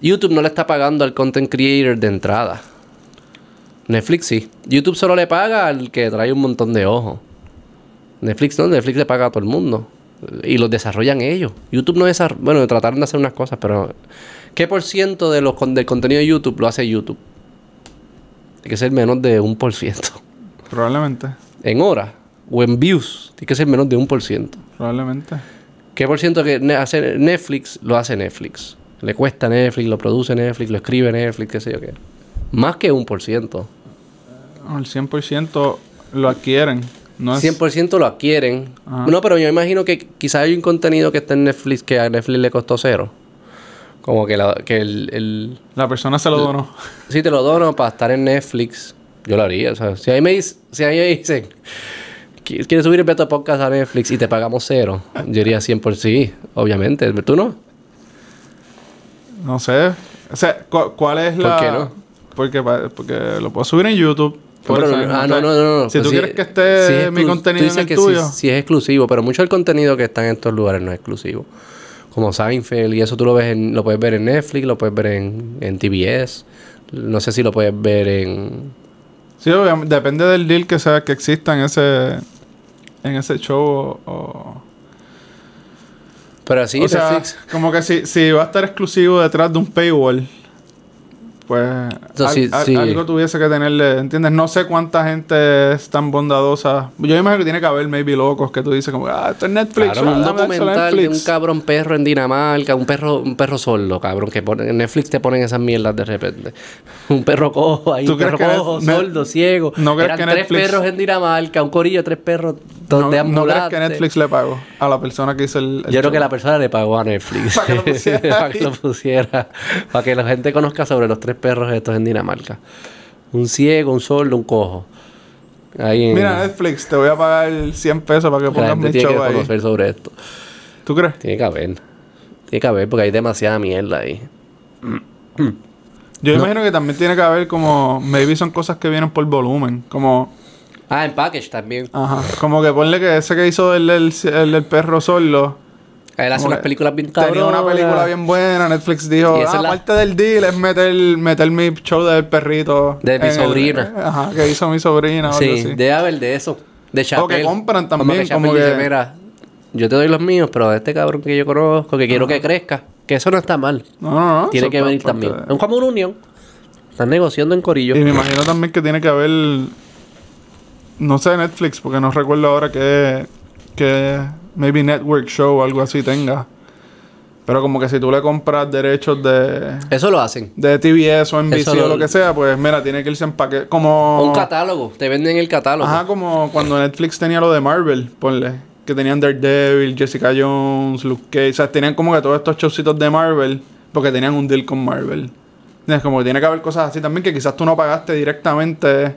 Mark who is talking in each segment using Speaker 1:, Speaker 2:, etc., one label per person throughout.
Speaker 1: YouTube no le está pagando al content creator de entrada. Netflix sí. YouTube solo le paga al que trae un montón de ojos. Netflix no, Netflix le paga a todo el mundo. Y los desarrollan ellos. YouTube no desarrolla. Bueno, trataron de hacer unas cosas, pero. ¿Qué por ciento de los con- del contenido de YouTube lo hace YouTube? Tiene que ser menos de un por ciento.
Speaker 2: Probablemente.
Speaker 1: En horas o en views, tiene que ser menos de un por ciento.
Speaker 2: Probablemente.
Speaker 1: ¿Qué por ciento que Netflix lo hace Netflix? Le cuesta Netflix, lo produce Netflix, lo escribe Netflix, qué sé yo qué. Más que un por ciento.
Speaker 2: El 100% lo adquieren. No es...
Speaker 1: 100% lo adquieren.
Speaker 2: Ajá.
Speaker 1: No, pero yo imagino que quizás hay un contenido que está en Netflix que a Netflix le costó cero. Como que, la- que el, el...
Speaker 2: La persona se lo donó.
Speaker 1: Si te lo dono para estar en Netflix, yo lo haría. O sea, si ahí me, si ahí me dicen, "¿Qui- ¿quieres subir el Beto Podcast a Netflix y te pagamos cero? Yo diría 100 por sí, obviamente. ¿Tú no?
Speaker 2: No sé. O sea, cu- ¿cuál es
Speaker 1: ¿Por
Speaker 2: la...?
Speaker 1: qué no?
Speaker 2: Porque, porque lo puedo subir en YouTube. por
Speaker 1: Pero
Speaker 2: eso
Speaker 1: ah, no, no, no, no.
Speaker 2: Si
Speaker 1: Pues
Speaker 2: tú
Speaker 1: sí,
Speaker 2: quieres que esté mi contenido en
Speaker 1: dices
Speaker 2: el
Speaker 1: que
Speaker 2: tuyo.
Speaker 1: Sí es exclusivo, pero mucho del contenido que está en estos lugares no es exclusivo. Como Seinfeld y eso tú lo ves en, lo puedes ver en Netflix, lo puedes ver en, en TBS. No sé si lo puedes ver en...
Speaker 2: Sí, obviamente, depende del deal que sea que exista en ese en ese show o,
Speaker 1: Pero así
Speaker 2: o sea,
Speaker 1: Netflix...
Speaker 2: como que si, si va a estar exclusivo detrás de un paywall pues
Speaker 1: Eso
Speaker 2: al-
Speaker 1: sí,
Speaker 2: al-
Speaker 1: sí.
Speaker 2: algo tuviese que tenerle, ¿entiendes? No sé cuánta gente es tan bondadosa. Yo imagino que tiene que haber maybe locos que tú dices como, ah, esto es Netflix,
Speaker 1: Claro, un
Speaker 2: ah,
Speaker 1: documental de un cabrón perro en Dinamarca, un perro, un perro sordo, cabrón, que pone, en Netflix te ponen esas mierdas de repente. Un perro cojo ahí,
Speaker 2: ¿Tú
Speaker 1: un perro cojo, sordo, ciego.
Speaker 2: ¿No crees
Speaker 1: Eran
Speaker 2: que
Speaker 1: tres
Speaker 2: Netflix-
Speaker 1: perros en Dinamarca, un corillo de tres perros
Speaker 2: No, ¿no crees que Netflix le pagó a la persona que hizo el, el
Speaker 1: Yo creo que la persona le pagó a Netflix.
Speaker 2: Para que lo pusiera
Speaker 1: para que lo pusiera. Para que la gente conozca sobre los tres perros estos en Dinamarca. Un ciego, un sordo, un cojo. Ahí en-
Speaker 2: Mira, Netflix, te voy a pagar 100 pesos para que
Speaker 1: la
Speaker 2: pongas
Speaker 1: gente
Speaker 2: mi
Speaker 1: tiene que
Speaker 2: ahí.
Speaker 1: conocer sobre esto.
Speaker 2: ¿Tú crees?
Speaker 1: Tiene que haber. Tiene que haber porque hay demasiada mierda ahí.
Speaker 2: Yo imagino que también tiene que haber como... Maybe son cosas que vienen por volumen. Como...
Speaker 1: Ah, en package también.
Speaker 2: Ajá. Como que ponle que ese que hizo el, el, el perro sordo...
Speaker 1: Él hace
Speaker 2: como
Speaker 1: unas películas bien
Speaker 2: Tenía
Speaker 1: cabronas.
Speaker 2: una película bien buena. Netflix dijo... Ah,
Speaker 1: la-
Speaker 2: parte del deal es meter, meter mi show del perrito...
Speaker 1: De mi
Speaker 2: en el-
Speaker 1: sobrina.
Speaker 2: ajá. Que hizo mi sobrina o
Speaker 1: Sí, debe haber de eso. De Chappelle.
Speaker 2: compran
Speaker 1: Como
Speaker 2: también,
Speaker 1: que Chappelle
Speaker 2: como que-
Speaker 1: dice, mira, yo te doy los míos, pero este cabrón que yo conozco, que quiero que crezca. Que eso no está mal.
Speaker 2: No, no, no.
Speaker 1: Tiene que venir también.
Speaker 2: de-
Speaker 1: Es como una unión. Están negociando en corillo.
Speaker 2: Y me imagino también que tiene que haber. No sé, Netflix, porque no recuerdo ahora que. que maybe Network Show o algo así tenga. Pero como que si tú le compras derechos de.
Speaker 1: Eso lo hacen.
Speaker 2: de TBS o NBC
Speaker 1: Eso
Speaker 2: o
Speaker 1: lo-
Speaker 2: lo que sea, pues mira, tiene que irse en paquete. Como.
Speaker 1: Un catálogo. Te venden el catálogo.
Speaker 2: Ajá, como cuando Netflix tenía lo de Marvel, ponle. Que tenían Daredevil, Jessica Jones, Luke Cage. O sea, tenían como que todos estos showcitos de Marvel. Porque tenían un deal con Marvel. Es como que tiene que haber cosas así también que quizás tú no pagaste directamente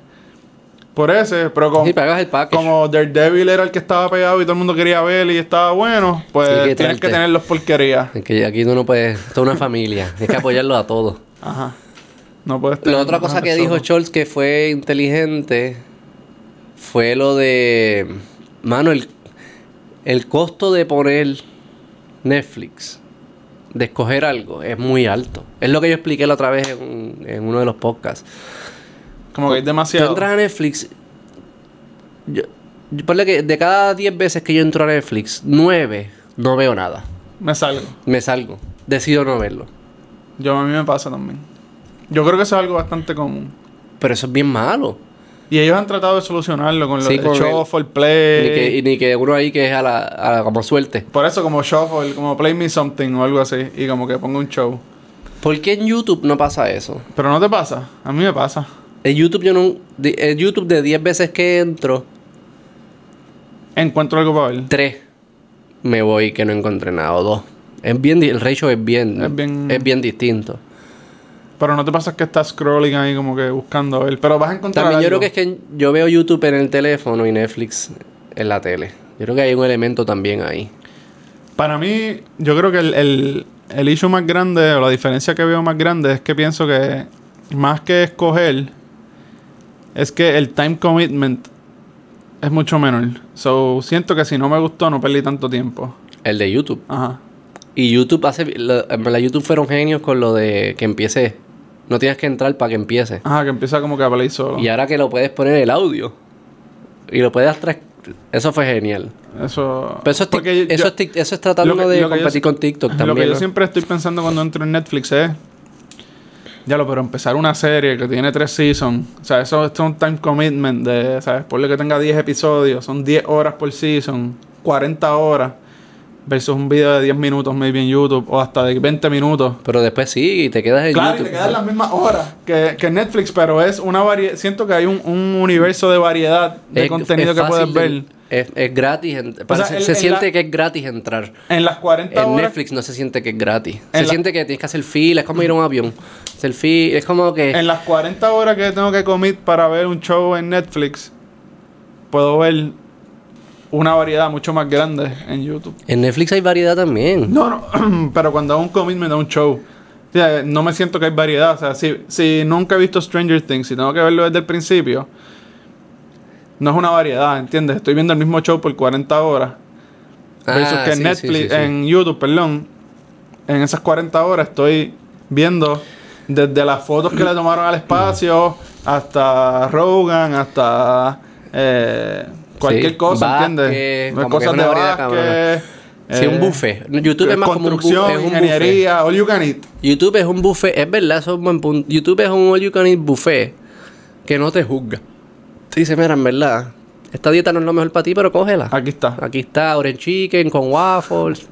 Speaker 2: por ese. Pero como,
Speaker 1: Sí, pagas el package.
Speaker 2: como Daredevil era el que estaba pegado y todo el mundo quería ver y estaba bueno, pues
Speaker 1: que
Speaker 2: tienes que tener los porquerías.
Speaker 1: Es que aquí tú no puedes... Esto es una familia. Tienes que apoyarlo a todos.
Speaker 2: Ajá. No puedes
Speaker 1: La
Speaker 2: tener
Speaker 1: otra cosa que dijo Scholz que fue inteligente fue lo de. Mano, el, el costo de poner Netflix, de escoger algo, es muy alto. Es lo que yo expliqué la otra vez en, en uno de los podcasts.
Speaker 2: Como que
Speaker 1: Tú
Speaker 2: demasiado.
Speaker 1: entras a Netflix. Yo, yo ponle que de cada 10 veces que yo entro a Netflix, 9 no veo nada.
Speaker 2: Me salgo.
Speaker 1: Me salgo. Decido no verlo.
Speaker 2: Yo a mí me pasa también. Yo creo que eso es algo bastante común.
Speaker 1: Pero eso es bien malo.
Speaker 2: Y ellos han tratado de solucionarlo con lo
Speaker 1: Sí, el-
Speaker 2: shuffle, play.
Speaker 1: Ni que, y ni que uno ahí que es a la, a la- como suerte.
Speaker 2: Por eso como shuffle, como play me something o algo así. Y como que pongo un show.
Speaker 1: ¿Por qué en YouTube no pasa eso?
Speaker 2: Pero no te pasa. A mí me pasa.
Speaker 1: En YouTube yo no... En YouTube de 10 veces que entro,
Speaker 2: Encuentro algo para ver.
Speaker 1: 3 me voy que no encontré nada. O 2. Es bien... El ratio es bien...
Speaker 2: Es bien-
Speaker 1: Es bien distinto.
Speaker 2: Pero no te pasa que estás scrolling ahí como que buscando a ver. Pero vas a encontrar
Speaker 1: También yo creo que es que yo veo YouTube en el teléfono y Netflix en la tele. Yo creo que hay un elemento también ahí.
Speaker 2: Para mí, yo creo que el, el, el issue más grande, o la diferencia que veo más grande, es que pienso que más que escoger, es que el time commitment es mucho menor. So, siento que si no me gustó, no perdí tanto tiempo.
Speaker 1: El de YouTube.
Speaker 2: Ajá.
Speaker 1: Y YouTube hace. lo- En verdad, YouTube fueron genios con lo de que empiece. No tienes que entrar para que empiece.
Speaker 2: Ajá, que empieza como que a play solo.
Speaker 1: Y ahora que lo puedes poner el audio. Y lo puedes tra- Eso fue genial.
Speaker 2: Eso.
Speaker 1: Pero eso es,
Speaker 2: porque yo-
Speaker 1: eso es, eso es tratando
Speaker 2: lo que-
Speaker 1: de
Speaker 2: lo yo-
Speaker 1: competir con TikTok
Speaker 2: Lo
Speaker 1: también.
Speaker 2: que yo
Speaker 1: ¿no?
Speaker 2: siempre estoy pensando cuando entro en Netflix es. Ya lo, pero empezar una serie que tiene tres seasons. O sea, eso, es un time commitment de, ¿sabes? Ponle que tenga 10 episodios. Son 10 horas por season. 40 horas. Versus un video de 10 minutos, maybe en YouTube. O hasta de 20 minutos.
Speaker 1: Pero después sí, y te quedas en
Speaker 2: Claro, y
Speaker 1: YouTube.
Speaker 2: te quedan las mismas horas que, que Netflix, pero es una variedad. Siento que hay un, un universo de variedad de
Speaker 1: Es-
Speaker 2: contenido
Speaker 1: es
Speaker 2: que puedes
Speaker 1: fácil de-
Speaker 2: ver.
Speaker 1: Es, es gratis.
Speaker 2: el-
Speaker 1: se
Speaker 2: en
Speaker 1: siente
Speaker 2: la-
Speaker 1: que es gratis entrar.
Speaker 2: En las 40
Speaker 1: En
Speaker 2: horas.
Speaker 1: Netflix no se siente que es gratis. Se
Speaker 2: la-
Speaker 1: siente que tienes que hacer fila. Es como ir a un avión. Hacer fila. Es como que...
Speaker 2: En las 40 horas que tengo que commit para ver un show en Netflix, puedo ver una variedad mucho más grande en YouTube.
Speaker 1: En Netflix hay variedad también.
Speaker 2: No, no, pero cuando hago un commitment a un show, o sea, no me siento que hay variedad. O sea, si, si nunca he visto Stranger Things, si tengo que verlo desde el principio, no es una variedad, ¿entiendes? Estoy viendo el mismo show por 40 horas. Versus
Speaker 1: Ah,
Speaker 2: que en
Speaker 1: sí,
Speaker 2: Netflix,
Speaker 1: sí, sí, sí.
Speaker 2: en YouTube, perdón, en esas 40 horas estoy viendo desde las fotos que le tomaron al espacio hasta Rogan, hasta eh, cualquier cosa, ¿entiendes? Cosas
Speaker 1: es una
Speaker 2: de
Speaker 1: variedad,
Speaker 2: básquet.
Speaker 1: Sí, un
Speaker 2: eh,
Speaker 1: buffet. YouTube es más como un, bu-
Speaker 2: construcción,
Speaker 1: es un buffet.
Speaker 2: ingeniería, all you can eat.
Speaker 1: YouTube es un buffet. Es verdad, eso es un buen punto. YouTube es un all you can eat buffet que no te juzga. Te dice, mira, en verdad, esta dieta no es lo mejor para ti, pero cógela.
Speaker 2: Aquí está.
Speaker 1: Aquí está orange chicken con waffles.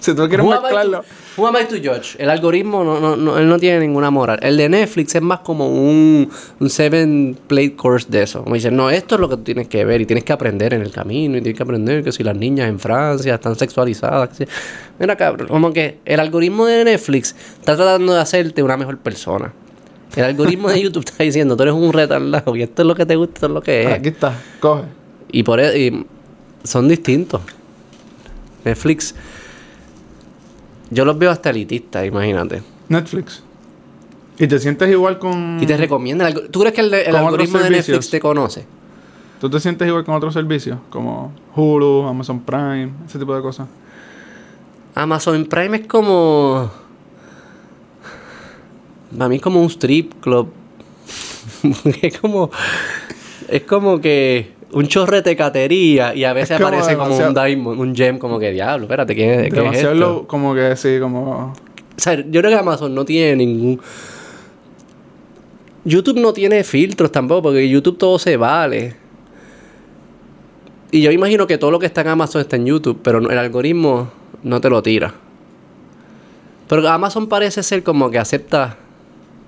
Speaker 2: Si tú quieres mezclarlo.
Speaker 1: to- Who am I to judge? El algoritmo no, no, no, él no tiene ninguna moral. El de Netflix es más como un, un seven plate course de eso. Como dicen, no, esto es lo que tú tienes que ver y tienes que aprender en el camino y tienes que aprender que si las niñas en Francia están sexualizadas. que si- Mira, cabrón, como que el algoritmo de Netflix está tratando de hacerte una mejor persona. El algoritmo de YouTube está diciendo, tú eres un retardado y esto es lo que te gusta, esto es lo que es.
Speaker 2: Aquí está. Coge.
Speaker 1: Y por eso y son distintos. Netflix. Yo los veo hasta elitistas, imagínate.
Speaker 2: Netflix. Y te sientes igual con.
Speaker 1: Y te recomiendan. algo- ¿Tú crees que el, el algoritmo de. Netflix te conoce?
Speaker 2: ¿Tú te sientes igual con otros servicios? Como Hulu, Amazon Prime, ese tipo de cosas.
Speaker 1: Amazon Prime es como. Para mí es como un strip club. es como. Es como que. Un chorrete de catería y a veces
Speaker 2: como
Speaker 1: aparece como un diamond, un gem, como que diablo, espérate, ¿qué, qué es esto?
Speaker 2: como que sí, como.
Speaker 1: O sea, yo creo que Amazon no tiene ningún. YouTube no tiene filtros tampoco, porque YouTube todo se vale. Y yo imagino que todo lo que está en Amazon está en YouTube, pero el algoritmo no te lo tira. Pero Amazon parece ser como que acepta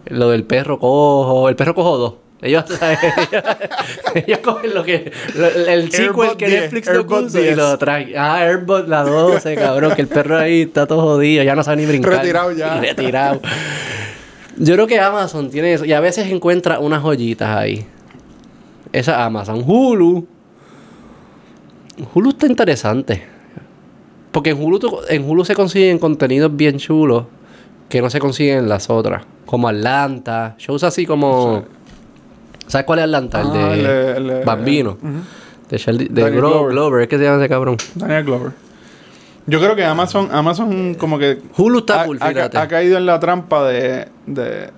Speaker 1: lo del perro cojo, el perro cojo 2. Ellos, ellos cogen lo que lo- el sequel que
Speaker 2: 10,
Speaker 1: Netflix no puso y
Speaker 2: 10.
Speaker 1: lo trae. Ah, Airbot la 12, cabrón, que el perro ahí está todo jodido, ya no sabe ni brincar.
Speaker 2: Retirado ya.
Speaker 1: Retirado. Yo creo que Amazon tiene eso. Y a veces encuentra unas joyitas ahí. Esa es Amazon. Hulu. Hulu está interesante. Porque en Hulu, en Hulu se consiguen contenidos bien chulos que no se consiguen en las otras. Como Atlanta. Shows así como. ¿Sabes cuál es Atlanta? el
Speaker 2: Ah,
Speaker 1: de
Speaker 2: el el
Speaker 1: Bambino. De, Sheldon- de
Speaker 2: Glover.
Speaker 1: Glover. Es que se llama ese cabrón.
Speaker 2: Daniel Glover. Yo creo que Amazon, Amazon como que
Speaker 1: Hulu está
Speaker 2: ha,
Speaker 1: cool,
Speaker 2: ha ca-
Speaker 1: fíjate.
Speaker 2: ha caído en la trampa de, de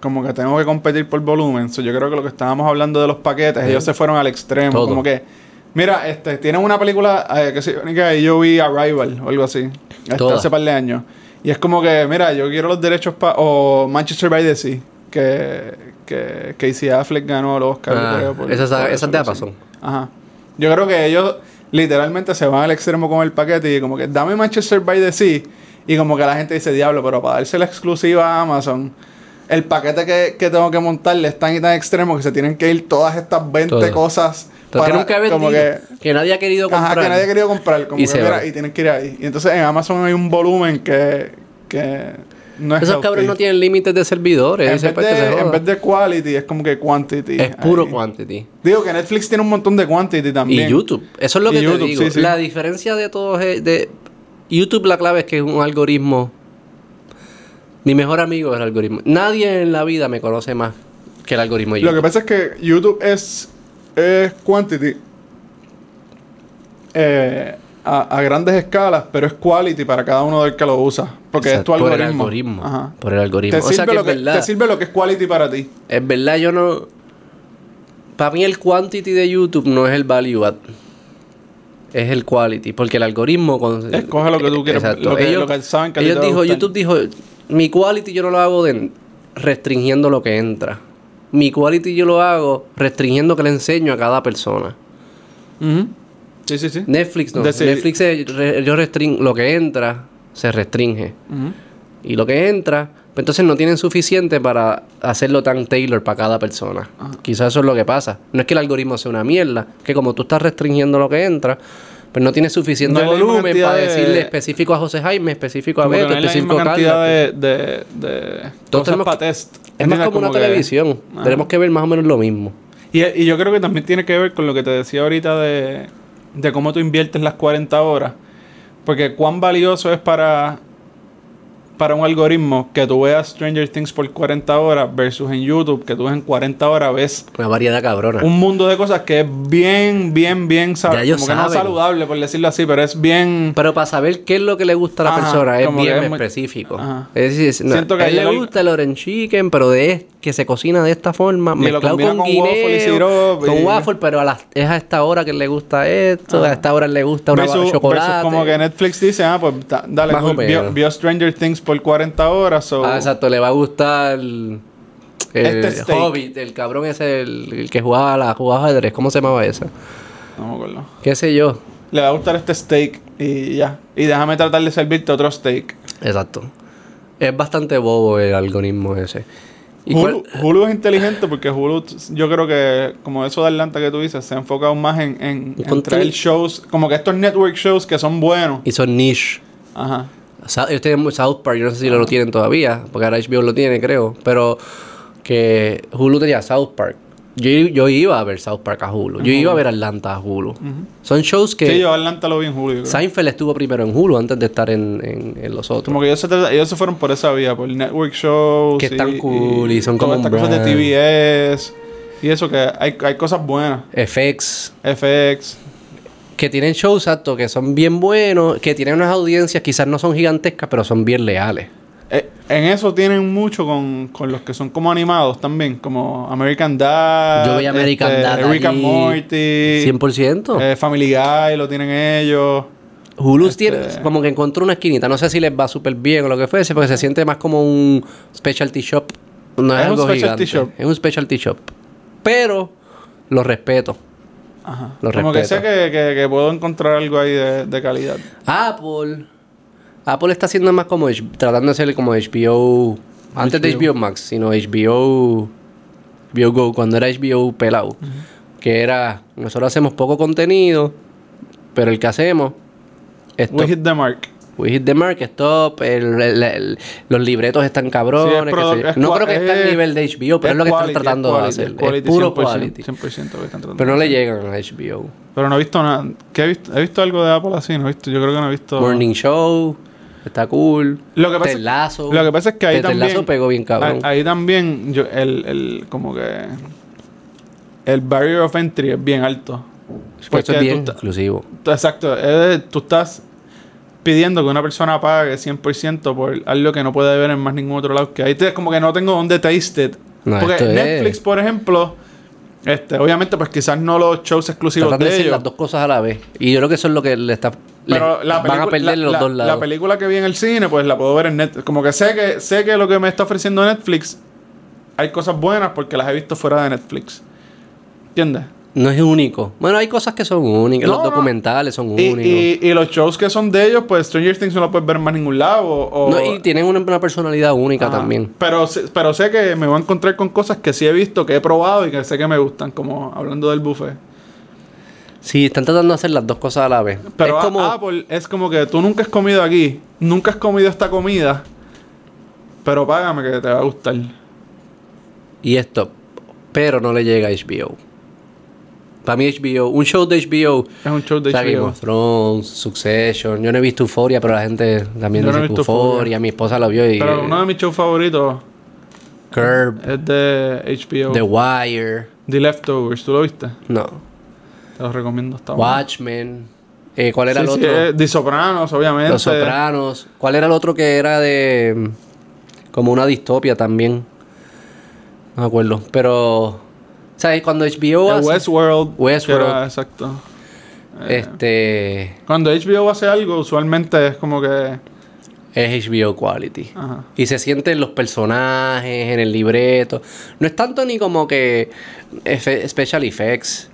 Speaker 2: como que tengo que competir por volumen. So, yo creo que lo que estábamos hablando de los paquetes, ellos se fueron al extremo.
Speaker 1: Todo.
Speaker 2: Como que, mira, este, tienen una película eh, que, se, yo vi Arrival o algo así, este, hace par de años. Y es como que, mira, yo quiero los derechos para... O Manchester by the Sea, que, que Casey Affleck ganó los Oscar.
Speaker 1: Ah,
Speaker 2: creo, por-
Speaker 1: esa es-
Speaker 2: por
Speaker 1: esa
Speaker 2: así.
Speaker 1: Amazon.
Speaker 2: Ajá. Yo creo que ellos literalmente se van al extremo con el paquete y como que dame Manchester by the Sea y como que la gente dice, diablo, pero para darse la exclusiva a Amazon, el paquete que, que tengo que montarle es tan y tan extremo que se tienen que ir todas estas 20
Speaker 1: Todo.
Speaker 2: cosas
Speaker 1: Pero que nunca he
Speaker 2: como
Speaker 1: vendido,
Speaker 2: que...
Speaker 1: que, nadie ha querido comprar.
Speaker 2: Ajá, que nadie ha querido comprar. Como
Speaker 1: Y
Speaker 2: que,
Speaker 1: se
Speaker 2: mira,
Speaker 1: va.
Speaker 2: y tienen que ir ahí. Y entonces en Amazon hay un volumen que, que no es
Speaker 1: Esos cabrones no tienen límites de servidores.
Speaker 2: en vez, de, en vez de quality, es como que quantity.
Speaker 1: es puro
Speaker 2: ahí.
Speaker 1: quantity.
Speaker 2: Digo que Netflix tiene un montón de quantity también.
Speaker 1: Y YouTube. Eso es lo
Speaker 2: Y
Speaker 1: que
Speaker 2: YouTube,
Speaker 1: te digo.
Speaker 2: sí, sí.
Speaker 1: La diferencia de todos es de YouTube la clave es que es un algoritmo. Mi mejor amigo es el algoritmo. Nadie en la vida me conoce más que el algoritmo de
Speaker 2: Lo
Speaker 1: YouTube.
Speaker 2: que pasa es que YouTube es, es quantity. Eh, a, a grandes escalas, pero es quality para cada uno del que lo usa. Porque es tu
Speaker 1: Por el
Speaker 2: algoritmo.
Speaker 1: algoritmo.
Speaker 2: Ajá.
Speaker 1: Por el algoritmo.
Speaker 2: Te,
Speaker 1: o sea
Speaker 2: sirve
Speaker 1: que
Speaker 2: lo
Speaker 1: es
Speaker 2: que,
Speaker 1: verdad.
Speaker 2: te sirve lo que es quality para ti.
Speaker 1: Es verdad, yo no. Para mí, el quantity de YouTube no es el value add. Es el quality. Porque el algoritmo. con-
Speaker 2: Escoge lo que tú quieres,
Speaker 1: Exacto.
Speaker 2: lo que-
Speaker 1: ellos,
Speaker 2: lo que saben que
Speaker 1: ellos dijo. YouTube dijo: Mi quality yo no lo hago de restringiendo lo que entra. Mi quality yo lo hago restringiendo que le enseño a cada persona.
Speaker 2: Sí, sí, sí.
Speaker 1: Netflix no. Netflix, es- re- yo restring, lo que entra se restringe. Y lo que entra, pues entonces no tienen suficiente para hacerlo tan tailor para cada persona. Quizás eso es lo que pasa. No es que el algoritmo sea una mierda, que como tú estás restringiendo lo que entra, pues no tienes suficiente
Speaker 2: No
Speaker 1: volumen
Speaker 2: cantidad
Speaker 1: para
Speaker 2: de-
Speaker 1: decirle específico a José Jaime, específico a Beto,
Speaker 2: no
Speaker 1: específico a
Speaker 2: cantidad
Speaker 1: Carlos.
Speaker 2: de, de, de
Speaker 1: Todos
Speaker 2: cosas
Speaker 1: tenemos
Speaker 2: para
Speaker 1: que-
Speaker 2: test.
Speaker 1: Es más como una
Speaker 2: que-
Speaker 1: televisión.
Speaker 2: Ajá.
Speaker 1: Tenemos que ver más o menos lo mismo.
Speaker 2: Y, y yo creo que también tiene que ver con lo que te decía ahorita de, de cómo tú inviertes las 40 horas. Porque cuán valioso es para, para un algoritmo que tú veas Stranger Things por 40 horas versus en YouTube que tú en 40 horas ves
Speaker 1: Una variedad cabrona.
Speaker 2: un mundo de cosas que es bien, bien, bien sal- como que no saludable, por decirlo así, pero es bien...
Speaker 1: Pero para saber qué es lo que le gusta a la
Speaker 2: Ajá,
Speaker 1: persona es bien
Speaker 2: es muy-
Speaker 1: específico.
Speaker 2: Ajá.
Speaker 1: Es decir, no,
Speaker 2: Siento que
Speaker 1: a él le gusta el orange chicken, pero de que se cocina de esta forma,
Speaker 2: Y
Speaker 1: mezclado con,
Speaker 2: con
Speaker 1: guineo,
Speaker 2: waffle y
Speaker 1: con
Speaker 2: y-
Speaker 1: waffle, pero a las- es a esta hora que le gusta esto,
Speaker 2: Ajá.
Speaker 1: a esta hora le gusta una barra de
Speaker 2: versus,
Speaker 1: chocolate.
Speaker 2: versus como que Netflix dice, ah, pues da- dale, cool, vio, vio Stranger Things por 40 horas, so...
Speaker 1: Ah, exacto, le va a gustar el,
Speaker 2: Este.
Speaker 1: Hobbit, el cabrón ese, el, el que jugaba a la jugaba ajedrez, ¿cómo se llamaba ese?
Speaker 2: No me acuerdo.
Speaker 1: ¿Qué sé yo?
Speaker 2: Le va a gustar este steak y ya. Y déjame tratar de servirte otro steak.
Speaker 1: Exacto. Es bastante bobo el algoritmo ese. ¿Y
Speaker 2: Hulu, es inteligente porque Hulu, yo creo que, como eso de Atlanta que tú dices, se ha enfocado más en, en, en traer shows, como que estos network shows que son buenos.
Speaker 1: y son niche.
Speaker 2: Ajá.
Speaker 1: Ellos tienen South Park, yo no sé si lo tienen todavía, porque ahora HBO lo tiene, creo. Pero que Hulu tenía South Park. Yo, yo iba a ver South Park a Hulu. Yo iba a ver Atlanta a Hulu. Son shows que
Speaker 2: Sí, yo Atlanta lo vi en Hulu. yo creo.
Speaker 1: Seinfeld estuvo primero en Hulu antes de estar en, en- en los otros.
Speaker 2: Como que ellos se, ellos se fueron por esa vía, por network shows.
Speaker 1: Que están cool y son como
Speaker 2: estas cosas de. TBS. Y eso que hay, hay cosas buenas.
Speaker 1: FX.
Speaker 2: FX.
Speaker 1: Que tienen shows, exacto, que son bien buenos, que tienen unas audiencias, quizás no son gigantescas, pero son bien leales.
Speaker 2: Eh, en eso tienen mucho con, con los que son como animados también, como American Dad,
Speaker 1: Yo veía American
Speaker 2: este,
Speaker 1: Dad
Speaker 2: Rick and. Morty,
Speaker 1: 100%.
Speaker 2: eh, Family Guy lo tienen ellos.
Speaker 1: Hulu
Speaker 2: Este-
Speaker 1: tiene como que encontró una esquinita. No sé si les va súper bien o lo que fuese, porque se siente más como un specialty shop. No es,
Speaker 2: Es un
Speaker 1: algo
Speaker 2: specialty
Speaker 1: gigante.
Speaker 2: shop.
Speaker 1: Es un specialty shop. Pero lo respeto.
Speaker 2: Ajá.
Speaker 1: Lo
Speaker 2: como que sé que, que- que puedo encontrar algo ahí de, de calidad.
Speaker 1: Apple. Apple está haciendo más como tratando de ser como HBO. Antes de
Speaker 2: HBO.
Speaker 1: Max, sino HBO. HBO Go, cuando era HBO pelado. Que era. Nosotros hacemos poco contenido. Pero el que hacemos. Es
Speaker 2: We hit the mark.
Speaker 1: We hit the mark, stop, el, el- el- los libretos están cabrones.
Speaker 2: Sí, es es
Speaker 1: no creo que esté al nivel de HBO, pero es, lo que
Speaker 2: quality,
Speaker 1: están tratando de hacer.
Speaker 2: quality,
Speaker 1: es puro
Speaker 2: 100%,
Speaker 1: quality.
Speaker 2: 100% que están tratando.
Speaker 1: Pero no le llegan a HBO.
Speaker 2: Pero no he visto nada. ¿Qué he visto? He visto algo de Apple así, no he visto. Yo creo que no he visto.
Speaker 1: Morning Show, está cool.
Speaker 2: Lo que pasa-. Lo que pasa es que ahí también.
Speaker 1: Pegó bien cabrón.
Speaker 2: Ahí, ahí también, yo, el, el, como que. El barrier of entry es bien alto.
Speaker 1: Pues eso es bien
Speaker 2: tú-
Speaker 1: exclusivo.
Speaker 2: tú- exacto. es- tú estás pidiendo que una persona pague 100% por algo que no puede ver en más ningún otro lado. Que ahí te, como que no tengo donde taste it.
Speaker 1: No,
Speaker 2: Porque
Speaker 1: es-
Speaker 2: Netflix, por ejemplo. Este, obviamente, pues quizás no los shows exclusivos
Speaker 1: Tratan de
Speaker 2: de ellos.
Speaker 1: las dos cosas a la vez. Y yo creo que eso es lo que le está.
Speaker 2: Pero la
Speaker 1: van a perder
Speaker 2: la,
Speaker 1: los
Speaker 2: la-
Speaker 1: dos
Speaker 2: la
Speaker 1: lados.
Speaker 2: película que vi en el cine, pues la puedo ver en Netflix. Como que sé que sé que lo que me está ofreciendo Netflix hay cosas buenas porque las he visto fuera de Netflix. ¿Entiendes?
Speaker 1: No es único. Bueno, hay cosas que son únicas.
Speaker 2: No,
Speaker 1: los documentales son
Speaker 2: Y,
Speaker 1: únicos.
Speaker 2: y, y los shows que son de ellos, pues Stranger Things no lo puedes ver en más ningún lado. O,
Speaker 1: No, y tienen una, una personalidad única
Speaker 2: Ajá.
Speaker 1: también.
Speaker 2: Pero, sé- pero sé que me voy a encontrar con cosas que sí he visto, que he probado y que sé que me gustan, como hablando del buffet.
Speaker 1: Sí, están tratando de hacer las dos cosas a la vez.
Speaker 2: Pero
Speaker 1: es como.
Speaker 2: Apple es como que tú nunca has comido aquí, nunca has comido esta comida, pero págame que te va a gustar.
Speaker 1: Y esto. Pero no le llega a HBO. Para mí, HBO. Un show de HBO.
Speaker 2: Es un show de
Speaker 1: o sea, Game
Speaker 2: HBO.
Speaker 1: of Thrones, Succession. Yo no he visto Euphoria, pero la gente también
Speaker 2: Yo no he
Speaker 1: dice que
Speaker 2: visto
Speaker 1: Euphoria.
Speaker 2: Euphoria.
Speaker 1: Mi esposa lo vio y.
Speaker 2: Pero uno de mis shows favoritos
Speaker 1: Curb,
Speaker 2: es de HBO.
Speaker 1: The Wire.
Speaker 2: The Leftovers, ¿tú lo viste?
Speaker 1: No.
Speaker 2: Te lo recomiendo. Está bueno.
Speaker 1: Watchmen. Eh, ¿Cuál era
Speaker 2: Sí,
Speaker 1: el
Speaker 2: sí,
Speaker 1: otro?
Speaker 2: eh, The Sopranos, obviamente.
Speaker 1: Los Sopranos. ¿Cuál era el otro que era de. mm, como una distopia también? No me acuerdo. Pero. ¿Sabes? Cuando HBO hace.
Speaker 2: Westworld.
Speaker 1: Westworld.
Speaker 2: que era- exacto. Eh,
Speaker 1: Este.
Speaker 2: Cuando HBO hace algo, usualmente es como que.
Speaker 1: Es HBO Quality.
Speaker 2: Ajá.
Speaker 1: Y se sienten los personajes, en el libreto. No es tanto ni como que special effects.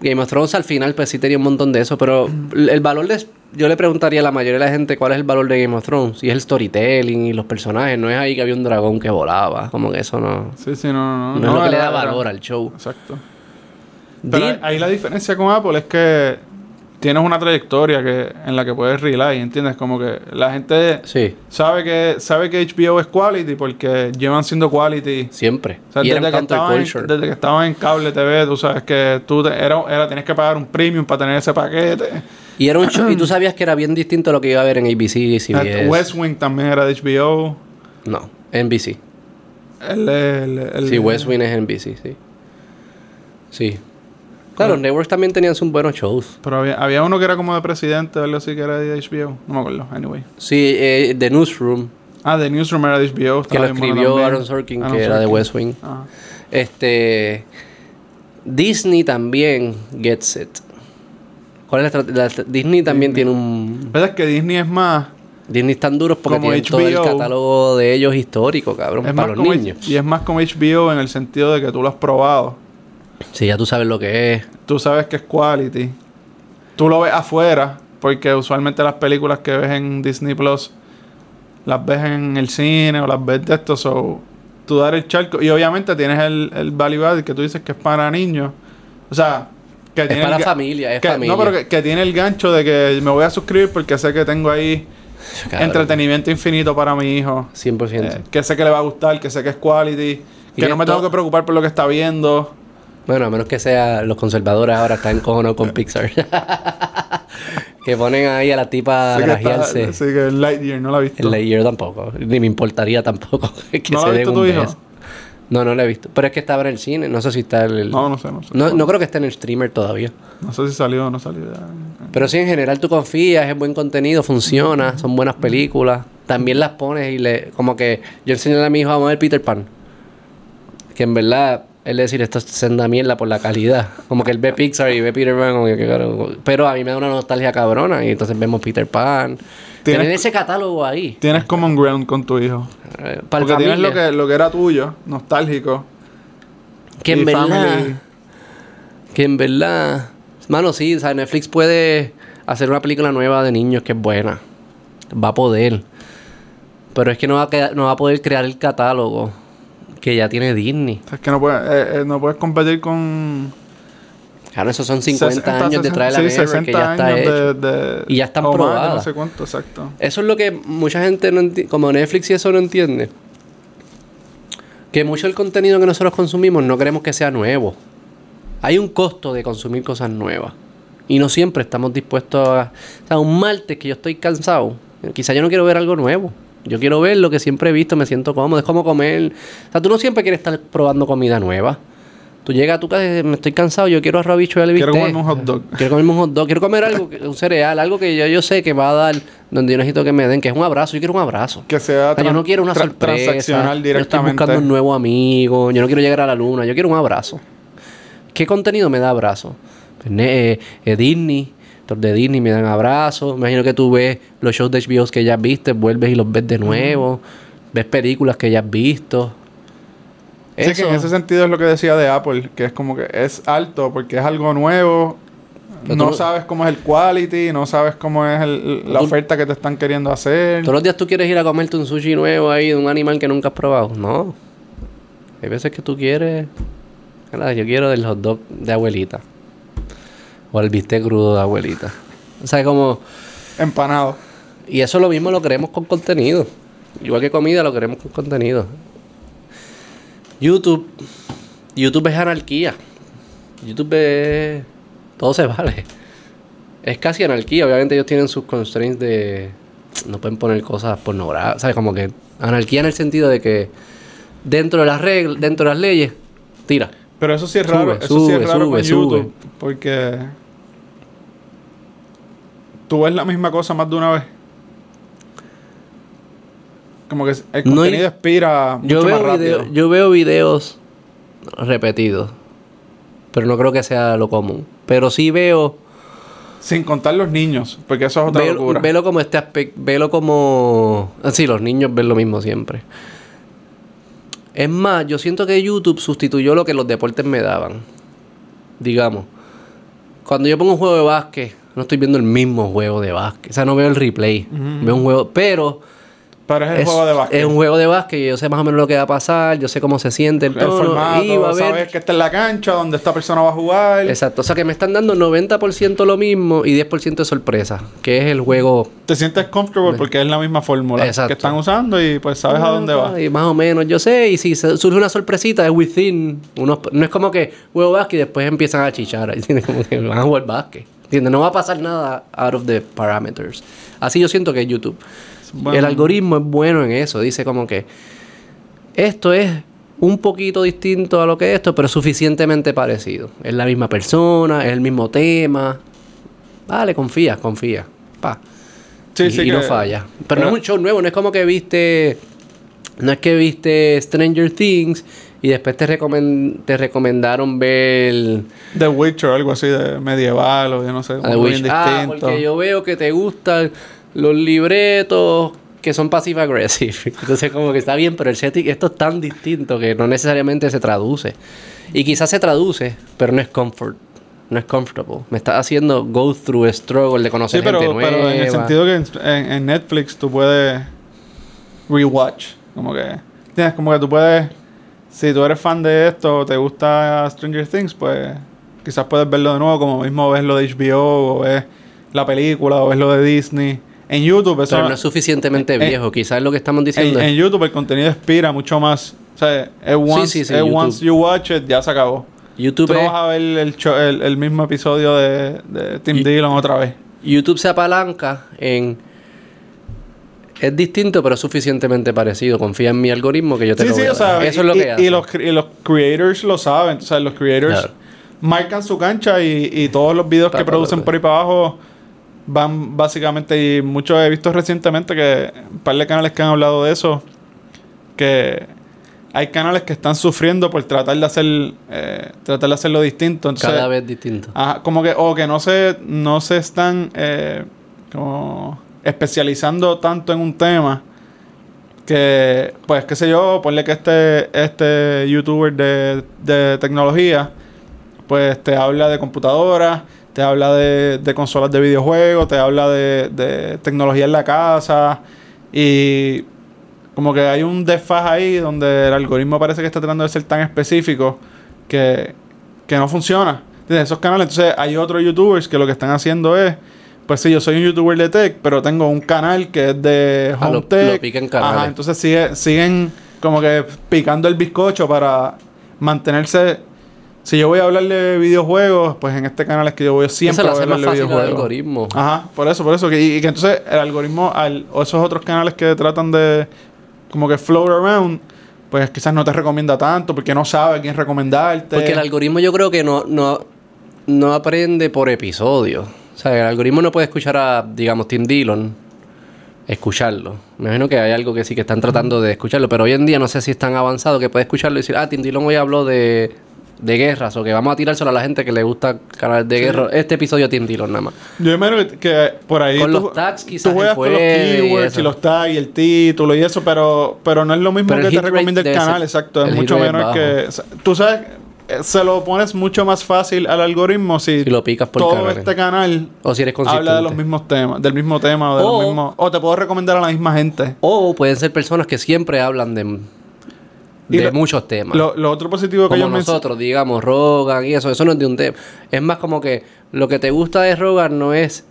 Speaker 1: Game of Thrones al final pues sí tenía un montón de eso, pero el valor de... Yo le preguntaría a la mayoría de la gente cuál es el valor de Game of Thrones. Y es el storytelling y los personajes. No es ahí que había un dragón que volaba. Como que eso no...
Speaker 2: Sí, sí, no, no.
Speaker 1: No, es lo que le da valor al show.
Speaker 2: Exacto. Pero ahí la diferencia con Apple es que tienes una trayectoria que en la que puedes rely, ¿entiendes? Como que la gente
Speaker 1: Sí,
Speaker 2: sabe que sabe que HBO es quality porque llevan siendo quality.
Speaker 1: siempre.
Speaker 2: O sea,
Speaker 1: y
Speaker 2: desde, que estaban, en- desde que estaban en cable TV, tú sabes que tú te- era, era, tienes que pagar un premium para tener ese paquete.
Speaker 1: Y era un show... y tú sabías que era bien distinto a lo que iba a ver en ABC y CBS.
Speaker 2: West Wing también era de HBO.
Speaker 1: No, NBC.
Speaker 2: El, el, el-
Speaker 1: Sí, West Wing es NBC, sí. Sí. Claro, los networks también tenían sus buenos shows.
Speaker 2: Pero había, había uno que era como de presidente o algo así que era de HBO. No me acuerdo, anyway.
Speaker 1: Sí, eh, The Newsroom,
Speaker 2: Ah, The Newsroom era de HBO.
Speaker 1: que lo
Speaker 2: bueno
Speaker 1: escribió. Aaron Sorkin,
Speaker 2: Aaron
Speaker 1: que era de. West Wing.
Speaker 2: Ajá.
Speaker 1: Este. Disney también gets it. ¿Cuál es la, estra- la- Disney también tiene un.
Speaker 2: ¿Verdad es que Disney es más...
Speaker 1: Disney están duros porque
Speaker 2: Como
Speaker 1: tienen todo el catálogo de ellos histórico, cabrón,
Speaker 2: Es
Speaker 1: para los niños.
Speaker 2: H- y es más como HBO en el sentido de que tú lo has probado.
Speaker 1: Sí, ya tú sabes lo que es.
Speaker 2: Tú sabes que es quality. Tú lo ves afuera, porque usualmente las películas que ves en Disney Plus las ves en el cine o las ves de esto. So, tú dar el charco. Y obviamente tienes el, el value added que tú dices que es para niños. O sea, que
Speaker 1: Es
Speaker 2: tiene
Speaker 1: para
Speaker 2: el ga-
Speaker 1: familia, es
Speaker 2: que-
Speaker 1: familia.
Speaker 2: No, pero que, que tiene el gancho de que me voy a suscribir porque sé que tengo ahí
Speaker 1: Cabrón,
Speaker 2: entretenimiento infinito para mi hijo.
Speaker 1: 100%.
Speaker 2: Eh, que sé que le va a gustar, que sé que es quality, que no me tengo que preocupar por lo que está viendo.
Speaker 1: Bueno, a menos que sea los conservadores ahora están encojonados con Pixar. que ponen ahí a la tipa a
Speaker 2: está,
Speaker 1: grajearse.
Speaker 2: sí, que Lightyear no la he visto.
Speaker 1: El Lightyear tampoco. Ni me importaría tampoco que
Speaker 2: ¿No
Speaker 1: se
Speaker 2: visto
Speaker 1: un
Speaker 2: tu hijo?
Speaker 1: No, no lo he visto. Pero es que estaba en el cine. No sé si está el...
Speaker 2: No, no sé, no sé.
Speaker 1: No, no creo que esté en el streamer todavía.
Speaker 2: No sé si salió o no salió. ya.
Speaker 1: Pero sí, en general tú confías, es buen contenido, funciona, son buenas películas. También las pones y le... Como que yo enseñé a mi hijo a ver Peter Pan. Que en verdad, él le decir esto es senda mierda por la calidad. Como que él ve Pixar y ve Peter Pan. Como que, pero a mí me da una nostalgia cabrona. Y entonces vemos Peter Pan.
Speaker 2: Tienes-
Speaker 1: Tener ese catálogo ahí.
Speaker 2: Tienes common ground con tu hijo.
Speaker 1: eh, para
Speaker 2: Porque tienes lo que, lo que era tuyo, nostálgico.
Speaker 1: Que en verdad...
Speaker 2: family.
Speaker 1: Que en verdad... Mano, sí, o sea, Netflix puede hacer una película nueva de niños que es buena. Va a poder. Pero es que no va a, quedar- no va a poder crear el catálogo que ya tiene Disney.
Speaker 2: Es que no puedes, eh, eh, no puedes competir con...
Speaker 1: Claro, esos son 50
Speaker 2: 60,
Speaker 1: años detrás de la
Speaker 2: sí,
Speaker 1: Network
Speaker 2: 60
Speaker 1: que ya está
Speaker 2: años
Speaker 1: hecho.
Speaker 2: de, de-
Speaker 1: Y ya están
Speaker 2: o más,
Speaker 1: probadas.
Speaker 2: No sé cuánto, exacto.
Speaker 1: Eso es lo que mucha gente no entiende. Como Netflix y eso no entiende. Que mucho del contenido que nosotros consumimos no queremos que sea nuevo. Hay un costo de consumir cosas nuevas. Y no siempre estamos dispuestos a... O sea, un martes que yo estoy cansado. Quizá yo no quiero ver algo nuevo. Yo quiero ver lo que siempre he visto, me siento cómodo. Es como comer... O sea, tú no siempre quieres estar probando comida nueva. Tú llegas a tu casa y dices, me estoy cansado, yo quiero arroz, bicho y
Speaker 2: Quiero comerme un hot dog.
Speaker 1: Quiero comerme un hot dog, quiero comer algo, un cereal, algo que yo, yo sé que va a dar, donde yo necesito que me den, que es un abrazo. Yo quiero un abrazo.
Speaker 2: Que sea
Speaker 1: O sea, yo no quiero una
Speaker 2: tra-
Speaker 1: sorpresa.
Speaker 2: transaccional
Speaker 1: Yo estoy
Speaker 2: directamente.
Speaker 1: buscando un nuevo amigo. Yo no quiero llegar a la luna. Yo quiero un abrazo. ¿Qué contenido me da abrazo? Pues, eh, eh, Disney. De Disney me dan abrazos. Imagino que tú ves los shows de HBO que ya viste, vuelves y los ves de nuevo. Ves películas que ya has visto.
Speaker 2: Sí, que en ese sentido es lo que decía de Apple, que es como que es alto porque es algo nuevo.
Speaker 1: Pero
Speaker 2: no
Speaker 1: tú-
Speaker 2: sabes cómo es el quality, no sabes cómo es el- la
Speaker 1: Tú-
Speaker 2: oferta que te están queriendo hacer.
Speaker 1: Todos los días tú quieres ir a comerte un sushi nuevo ahí de un animal que nunca has probado. No. Hay veces que tú quieres. Yo quiero del hot dog de abuelita. O el bistec crudo de abuelita. O sea, como.
Speaker 2: Empanado.
Speaker 1: Y eso lo mismo lo queremos con contenido. Igual que comida, lo queremos con contenido. YouTube. YouTube es anarquía. YouTube es. Todo se vale. Es casi anarquía. Obviamente ellos tienen sus constraints de. No pueden poner cosas pornográficas. ¿Sabes? Como que. Anarquía en el sentido de que. Dentro de las reglas, dentro de las leyes, tira.
Speaker 2: Pero eso sí es
Speaker 1: Sube,
Speaker 2: raro. eso sí es raro
Speaker 1: sube,
Speaker 2: con. YouTube. Porque tú ves la misma cosa más de una vez. Como que el
Speaker 1: No,
Speaker 2: contenido
Speaker 1: y-
Speaker 2: expira mucho
Speaker 1: Yo
Speaker 2: más
Speaker 1: veo,
Speaker 2: rápido.
Speaker 1: video- yo veo videos repetidos. Pero no creo que sea lo común. Pero sí veo.
Speaker 2: Sin contar los niños, porque eso es otra
Speaker 1: Velo,
Speaker 2: locura.
Speaker 1: velo como este aspecto. Velo como. ah, Sí, los niños ven lo mismo siempre. Es más, yo siento que YouTube sustituyó lo que los deportes me daban. Digamos. Cuando yo pongo un juego de básquet, no estoy viendo el mismo juego de básquet. O sea, no veo el replay. Veo un juego. Pero
Speaker 2: Pero es el
Speaker 1: es,
Speaker 2: juego de básquet.
Speaker 1: es un juego de básquet y yo sé más o menos lo que va a pasar, yo sé cómo se siente el
Speaker 2: el
Speaker 1: tono.
Speaker 2: formato,
Speaker 1: y va a
Speaker 2: que esta es la cancha donde esta persona va a jugar.
Speaker 1: Exacto, o sea que me están dando 90% lo mismo y 10% de sorpresa, que es el juego.
Speaker 2: Te sientes comfortable porque es la misma fórmula
Speaker 1: Exacto.
Speaker 2: que están usando y pues sabes a dónde va.
Speaker 1: Y más o menos, yo sé, y si surge una sorpresita, es within. Unos, no es como que juego básquet y después empiezan a chichar. Como que van a jugar básquet. ¿Entiendes? No va a pasar nada out of the parameters. Así yo siento que es YouTube.
Speaker 2: Bueno.
Speaker 1: El algoritmo es bueno en eso. Dice como que esto es un poquito distinto a lo que es esto, pero suficientemente parecido. Es la misma persona, es el mismo tema. Vale, confía, confía. Pa.
Speaker 2: Sí,
Speaker 1: y,
Speaker 2: sí
Speaker 1: y
Speaker 2: que-
Speaker 1: no falla. Pero, no es un show nuevo, no es como que viste. No es que viste Stranger Things y después te, recomen- te recomendaron ver
Speaker 2: The Witcher algo así de medieval o yo no sé,
Speaker 1: a The
Speaker 2: algo bien.
Speaker 1: Ah,
Speaker 2: distinto.
Speaker 1: porque yo veo que te gustan los libretos que son passive aggressive. Entonces como que está bien, pero el setting, esto es tan distinto que no necesariamente se traduce. Y quizás se traduce, pero no es comfort. No es comfortable. Me está haciendo go through a struggle de conocer
Speaker 2: Sí, pero,
Speaker 1: gente nueva.
Speaker 2: pero en el sentido que en, en- en Netflix tú puedes rewatch. Como que. Tienes como que tú puedes. Si tú eres fan de esto o te gusta Stranger Things, pues quizás puedes verlo de nuevo, como mismo ves lo de HBO o ves la película o ves lo de Disney. En YouTube, eso.
Speaker 1: Pero no es suficientemente
Speaker 2: eh,
Speaker 1: viejo. Quizás lo que estamos
Speaker 2: en,
Speaker 1: diciendo
Speaker 2: en
Speaker 1: es...
Speaker 2: YouTube el contenido expira mucho más. O sea, es once,
Speaker 1: sí, sí,
Speaker 2: es
Speaker 1: YouTube.
Speaker 2: once you watch it, ya se acabó.
Speaker 1: YouTube,
Speaker 2: Tú no
Speaker 1: es-
Speaker 2: vas a ver el, el, el mismo episodio de, de Tim
Speaker 1: Y-
Speaker 2: Dillon otra vez.
Speaker 1: YouTube se apalanca en... Es distinto, pero suficientemente parecido. Confía en mi algoritmo que yo te
Speaker 2: Sí,
Speaker 1: lo
Speaker 2: sí,
Speaker 1: voy a
Speaker 2: o sea,
Speaker 1: dar. Eso
Speaker 2: y,
Speaker 1: es lo que
Speaker 2: y-
Speaker 1: hace.
Speaker 2: y los, y los creators lo saben. O sea, los creators
Speaker 1: Claro.
Speaker 2: marcan su cancha y, y todos los videos
Speaker 1: Pa,
Speaker 2: que
Speaker 1: pa,
Speaker 2: producen
Speaker 1: pa.
Speaker 2: por ahí para abajo van básicamente. Y muchos he visto recientemente que un par de canales que han hablado de eso. Que hay canales que están sufriendo por tratar de hacer eh, tratar de hacerlo distinto. Entonces,
Speaker 1: Cada vez distinto.
Speaker 2: Ajá, como que, o que no se, no se están eh, como especializando tanto en un tema que, pues, qué sé yo, ponle que este, este youtuber de, de tecnología, pues te habla de computadoras, te habla de, de consolas de videojuegos, te habla de, de tecnología en la casa y como que hay un desfaz ahí donde el algoritmo parece que está tratando de ser tan específico que, que no funciona. ¿Entiendes? Esos canales, entonces hay otros youtubers que lo que están haciendo es, pues sí, yo soy un youtuber de tech, pero tengo un canal que es de
Speaker 1: Ah,
Speaker 2: home
Speaker 1: lo-
Speaker 2: tech.
Speaker 1: lo pican canales.
Speaker 2: Ajá, entonces sigue, siguen como que picando el bizcocho para mantenerse. Si yo voy a hablar de videojuegos, pues en este canal es que yo voy siempre a hablar de videojuegos.
Speaker 1: algoritmo.
Speaker 2: Ajá, por eso, por eso. Que, y, y que entonces el algoritmo, al, o esos otros canales que tratan de como que float around, pues quizás no te recomienda tanto porque no sabe quién recomendarte.
Speaker 1: Porque el algoritmo yo creo que no, no, no aprende por episodio. O sea, el algoritmo no puede escuchar a, digamos, Tim Dillon, escucharlo. Me imagino que hay algo que sí que están tratando de escucharlo, pero hoy en día no sé si es tan avanzado que puede escucharlo y decir, ah, Tim Dillon hoy habló de, de guerras o que vamos a tirárselo a la gente que le gusta canales de guerra. Este episodio a Tim Dillon nada más.
Speaker 2: Yo imagino que, que por ahí.
Speaker 1: Con
Speaker 2: tú-
Speaker 1: los tags quizás
Speaker 2: Tú juegas con los
Speaker 1: y
Speaker 2: keywords
Speaker 1: eso.
Speaker 2: y, los tags y el título y eso, pero, pero no es lo mismo
Speaker 1: Pero
Speaker 2: que te recomienda el canal,
Speaker 1: ser-
Speaker 2: exacto. Es mucho menor que. o sea, Tú sabes, se lo pones mucho más fácil al algoritmo si,
Speaker 1: Si lo picas por
Speaker 2: todo este canal
Speaker 1: O si eres
Speaker 2: habla de los mismos temas, del mismo tema o de
Speaker 1: O-
Speaker 2: los mismos. O te puedo recomendar a la misma gente.
Speaker 1: O pueden ser personas que siempre hablan de, de
Speaker 2: lo-
Speaker 1: muchos temas.
Speaker 2: Lo, lo otro positivo que
Speaker 1: como nosotros, digamos, Rogan y eso, eso no es de un tema. Es más como que lo que te gusta de Rogan no es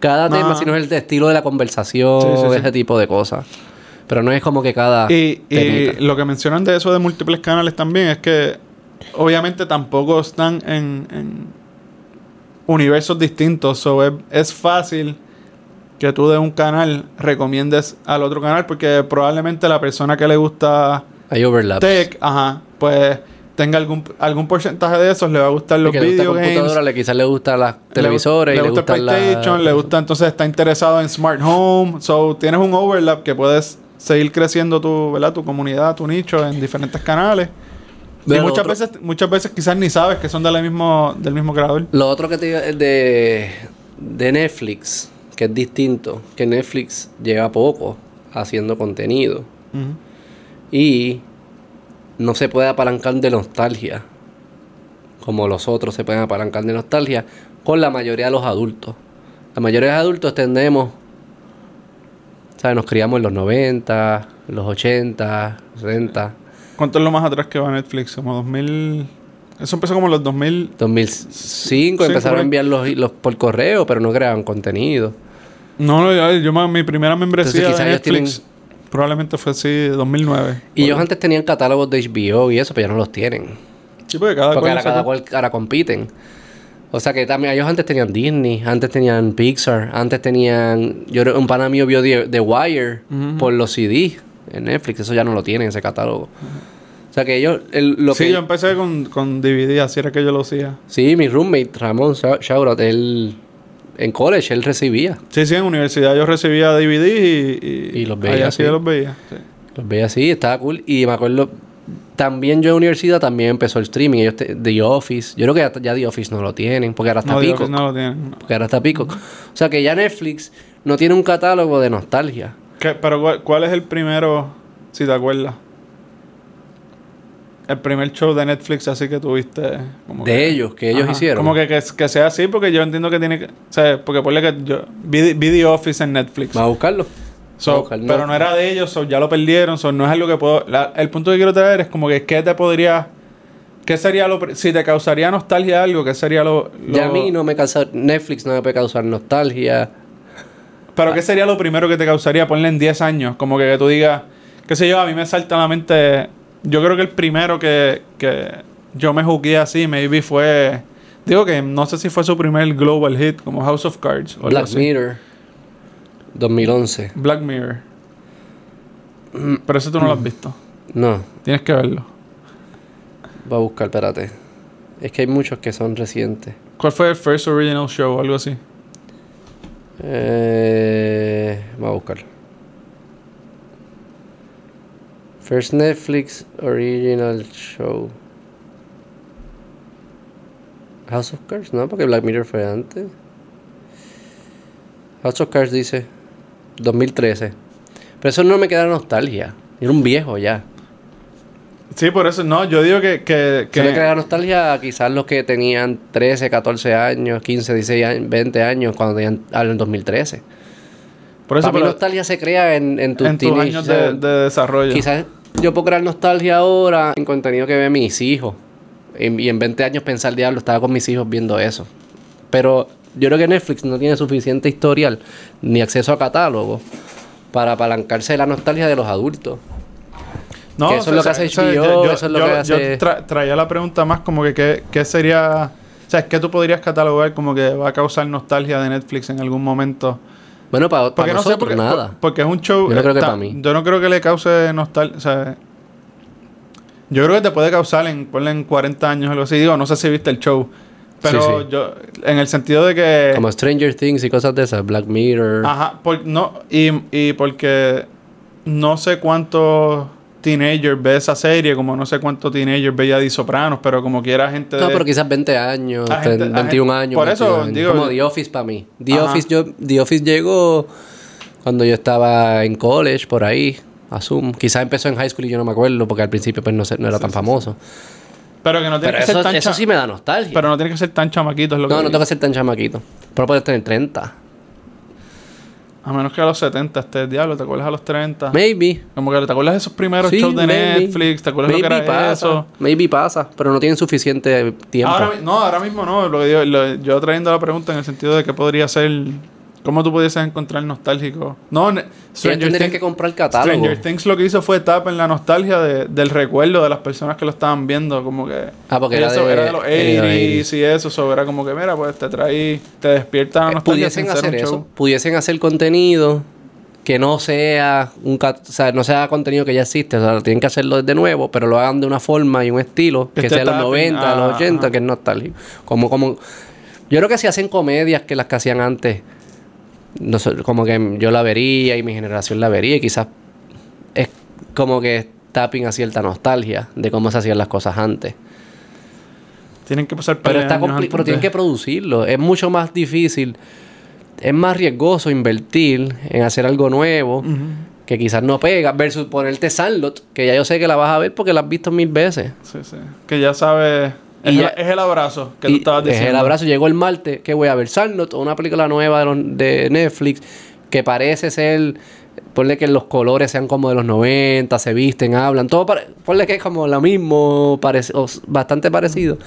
Speaker 1: cada
Speaker 2: No.
Speaker 1: tema, sino es el estilo de la conversación,
Speaker 2: Sí, sí, sí.
Speaker 1: ese tipo de cosas. Pero no es como que cada
Speaker 2: Y, lo que mencionan de eso de múltiples canales también es que obviamente tampoco están en, en universos distintos. So es, es fácil que tú de un canal recomiendes al otro canal porque probablemente la persona que le gusta
Speaker 1: Hay
Speaker 2: tech, ajá, pues tenga algún, algún porcentaje de esos, le va a gustar los
Speaker 1: que le gusta le quizás le gustan las televisores,
Speaker 2: le,
Speaker 1: y le
Speaker 2: gusta
Speaker 1: gustan
Speaker 2: PlayStation,
Speaker 1: la-
Speaker 2: le gusta entonces está interesado en smart home. So tienes un overlap que puedes seguir creciendo tu, ¿verdad? tu comunidad, tu nicho en diferentes canales. Y muchas
Speaker 1: otro-
Speaker 2: veces, muchas veces quizás ni sabes que son del mismo, del mismo creador.
Speaker 1: Lo otro que te digo es de, de Netflix, que es distinto, que Netflix lleva poco haciendo contenido y no se puede apalancar de nostalgia como los otros se pueden apalancar de nostalgia con la mayoría de los adultos. La mayoría de los adultos tendemos, ¿sabes? Nos criamos en los 90, los 80, 70,
Speaker 2: ¿Cuánto es lo más atrás que va Netflix? Como 2000... Eso empezó como en los 2000...
Speaker 1: 2005
Speaker 2: Sí,
Speaker 1: empezaron a enviar los, los por correo, pero no creaban contenido.
Speaker 2: No, no, yo, yo mi primera membresía
Speaker 1: Entonces,
Speaker 2: de Netflix probablemente fue así, 2009.
Speaker 1: Y ellos antes tenían catálogos de HBO y eso, pero ya no los tienen.
Speaker 2: Sí, porque cada
Speaker 1: Porque
Speaker 2: cual
Speaker 1: ahora cada cual ahora compiten. O sea que también ellos antes tenían Disney, antes tenían Pixar, antes tenían. Yo un pana mío vio The, The Wire por los CD en Netflix, eso ya no lo tienen, ese catálogo. O sea que ellos. el- lo
Speaker 2: Sí,
Speaker 1: que,
Speaker 2: yo empecé con, con DVD, así era que yo lo hacía.
Speaker 1: sí, mi roommate, Ramón Shoutout, él. En college él recibía.
Speaker 2: Sí, sí, en universidad yo recibía DVD y,
Speaker 1: Y los veía,
Speaker 2: Allá sí
Speaker 1: sí.
Speaker 2: los veía. sí.
Speaker 1: Los veía así, estaba cool. Y me acuerdo. También yo en universidad también empezó el streaming. Ellos te- The Office. Yo creo que ya, ya The Office no lo tienen. Porque ahora está
Speaker 2: No, no lo tienen.
Speaker 1: Porque ahora está Pico. O sea que ya Netflix no tiene un catálogo de nostalgia.
Speaker 2: ¿Qué- pero ¿cuál, es el primero, si te acuerdas? El primer show de Netflix así que tuviste. Como
Speaker 1: De
Speaker 2: que-
Speaker 1: ellos, que ellos
Speaker 2: Ajá.
Speaker 1: hicieron.
Speaker 2: Como que, que, que sea así, porque yo entiendo que tiene que. O sea, porque ponle que yo. Vi, vi The Office en Netflix.
Speaker 1: Va a buscarlo.
Speaker 2: So,
Speaker 1: a
Speaker 2: pero no era de ellos, so, ya lo perdieron, so, no es algo que puedo... la- el punto que quiero traer es como que qué te podría... ¿Qué sería lo... Si te causaría nostalgia algo, ¿qué sería lo... lo-
Speaker 1: Y a mí no me causa. Netflix no me puede causar nostalgia.
Speaker 2: Pero ¿qué sería lo primero que te causaría? Ponle en 10 años, como que, que tú digas... Qué sé yo, a mí me salta a la mente... Yo creo que el primero que, que yo me jugué así, maybe fue... Digo que no sé si fue su primer global hit, como House of Cards. o
Speaker 1: Black. Mirror. 2011.
Speaker 2: Black Mirror. Pero eso tú no lo
Speaker 1: Mm.
Speaker 2: has visto.
Speaker 1: No,
Speaker 2: Tienes que verlo.
Speaker 1: va a buscar, espérate. Es que hay muchos que son recientes.
Speaker 2: ¿Cuál fue el first original show o algo así?
Speaker 1: Eh, va a buscar. First Netflix Original Show. House of Cards, no, porque Black Mirror fue antes. House of Cards dice 2013. Pero eso no me queda nostalgia. Era un viejo ya.
Speaker 2: Sí, por eso, no, yo digo que... que,
Speaker 1: Que
Speaker 2: que
Speaker 1: me queda nostalgia a quizás los que tenían 13, 14 años, 15, 16 años, 20 años cuando tenían en 2013.
Speaker 2: por eso
Speaker 1: Para mí nostalgia se crea en, en tus
Speaker 2: en tus
Speaker 1: teenage,
Speaker 2: años de, de desarrollo.
Speaker 1: Quizás yo puedo crear nostalgia ahora en contenido que ven mis hijos. En- y en 20 años pensar, diablo, estaba con mis hijos viendo eso. Pero yo creo que Netflix no tiene suficiente historial ni acceso a catálogo para apalancarse de la nostalgia de los adultos.
Speaker 2: No,
Speaker 1: que eso es lo que hace HBO, eso es lo
Speaker 2: yo-
Speaker 1: que
Speaker 2: yo
Speaker 1: hace-
Speaker 2: tra- traía la pregunta más como que qué, qué sería... O sea, ¿qué tú podrías catalogar como que va a causar nostalgia de Netflix en algún momento?
Speaker 1: Bueno, para,
Speaker 2: Porque no sé,
Speaker 1: nosotros
Speaker 2: porque,
Speaker 1: nada.
Speaker 2: por- porque es un show...
Speaker 1: Yo no creo que para mí.
Speaker 2: Yo no creo que le cause nostalgia, o sea... Yo creo que te puede causar en, ponle en 40 años o algo así. Digo, no sé si viste el show. Pero
Speaker 1: Sí, sí.
Speaker 2: yo... En el sentido de que...
Speaker 1: Como Stranger Things y cosas de esas, Black Mirror.
Speaker 2: Ajá, por- no, y, y porque no sé cuántos teenagers ve esa serie, como no sé cuántos teenagers veía The Sopranos, pero como quiera gente
Speaker 1: No,
Speaker 2: de-
Speaker 1: pero quizás 20 años,
Speaker 2: A gente- a
Speaker 1: 21
Speaker 2: gente-
Speaker 1: años.
Speaker 2: por eso
Speaker 1: 22 años.
Speaker 2: digo-
Speaker 1: Como The Office para mí. The
Speaker 2: Ajá.
Speaker 1: Office, yo, The Office llegó cuando yo estaba en college, por ahí, asumo. Quizás empezó en high school y yo no me acuerdo, porque al principio pues no, sé- no era tan famoso.
Speaker 2: Pero que no tiene
Speaker 1: Pero
Speaker 2: que ser
Speaker 1: eso,
Speaker 2: tan
Speaker 1: eso sí me da nostalgia.
Speaker 2: Pero no tiene que ser tan chamaquito, es lo que
Speaker 1: no, no
Speaker 2: digo.
Speaker 1: tengo que ser tan chamaquito. Pero puedes tener 30.
Speaker 2: A menos que a los 70 estés diablo, ¿te acuerdas a los 30?
Speaker 1: Maybe.
Speaker 2: Como que te acuerdas de esos primeros
Speaker 1: Sí,
Speaker 2: shows de
Speaker 1: maybe.
Speaker 2: Netflix, ¿te acuerdas
Speaker 1: Maybe
Speaker 2: lo que era
Speaker 1: pasa.
Speaker 2: eso?
Speaker 1: Maybe pasa, pero no tienen suficiente tiempo.
Speaker 2: Ahora, no, ahora mismo no. Lo que digo, lo- yo trayendo la pregunta en el sentido de que podría ser. ¿Cómo tú pudieses encontrar nostálgico? No, Stranger Things,
Speaker 1: que comprar catálogo.
Speaker 2: Stranger Things lo que hizo fue tapa en la nostalgia de- del recuerdo de las personas que lo estaban viendo. Como que.
Speaker 1: Ah, porque era
Speaker 2: eso
Speaker 1: de-
Speaker 2: era de los
Speaker 1: era de
Speaker 2: 80s y eso. So, era como que, mira, pues te traí. Te despierta la
Speaker 1: Eh,
Speaker 2: nostalgia.
Speaker 1: pudiesen
Speaker 2: sin ser
Speaker 1: hacer
Speaker 2: un
Speaker 1: eso.
Speaker 2: show.
Speaker 1: Pudiesen hacer contenido que no sea un o sea, no sea contenido que ya existe, o sea, tienen que hacerlo de nuevo, pero lo hagan de una forma y un estilo que,
Speaker 2: Que
Speaker 1: sea los
Speaker 2: tapping,
Speaker 1: 90, los
Speaker 2: ah,
Speaker 1: 80,
Speaker 2: ajá.
Speaker 1: que es nostálgico. Como como yo creo que si hacen comedias que las que hacían antes, no sé, como que yo la vería y mi generación la vería y quizás es como que tapping a cierta nostalgia de cómo se hacían las cosas antes.
Speaker 2: Tienen que pasar
Speaker 1: Pero, está
Speaker 2: antes
Speaker 1: pero tienen que producirlo. Es mucho más difícil. Es más riesgoso invertir en hacer algo nuevo que quizás no pega versus ponerte Sandlot, que ya yo sé que la vas a ver porque la has visto mil veces.
Speaker 2: Sí, sí. Que ya sabes... Es,
Speaker 1: ya-
Speaker 2: el, es el abrazo que tú estabas
Speaker 1: es
Speaker 2: diciendo.
Speaker 1: el abrazo llegó el martes, que voy a ver Sandlot, una película nueva de, los- de Netflix que parece ser ponle que los colores sean como de los 90, se visten, hablan, todo pare- ponle que es como lo mismo, o bastante parecido.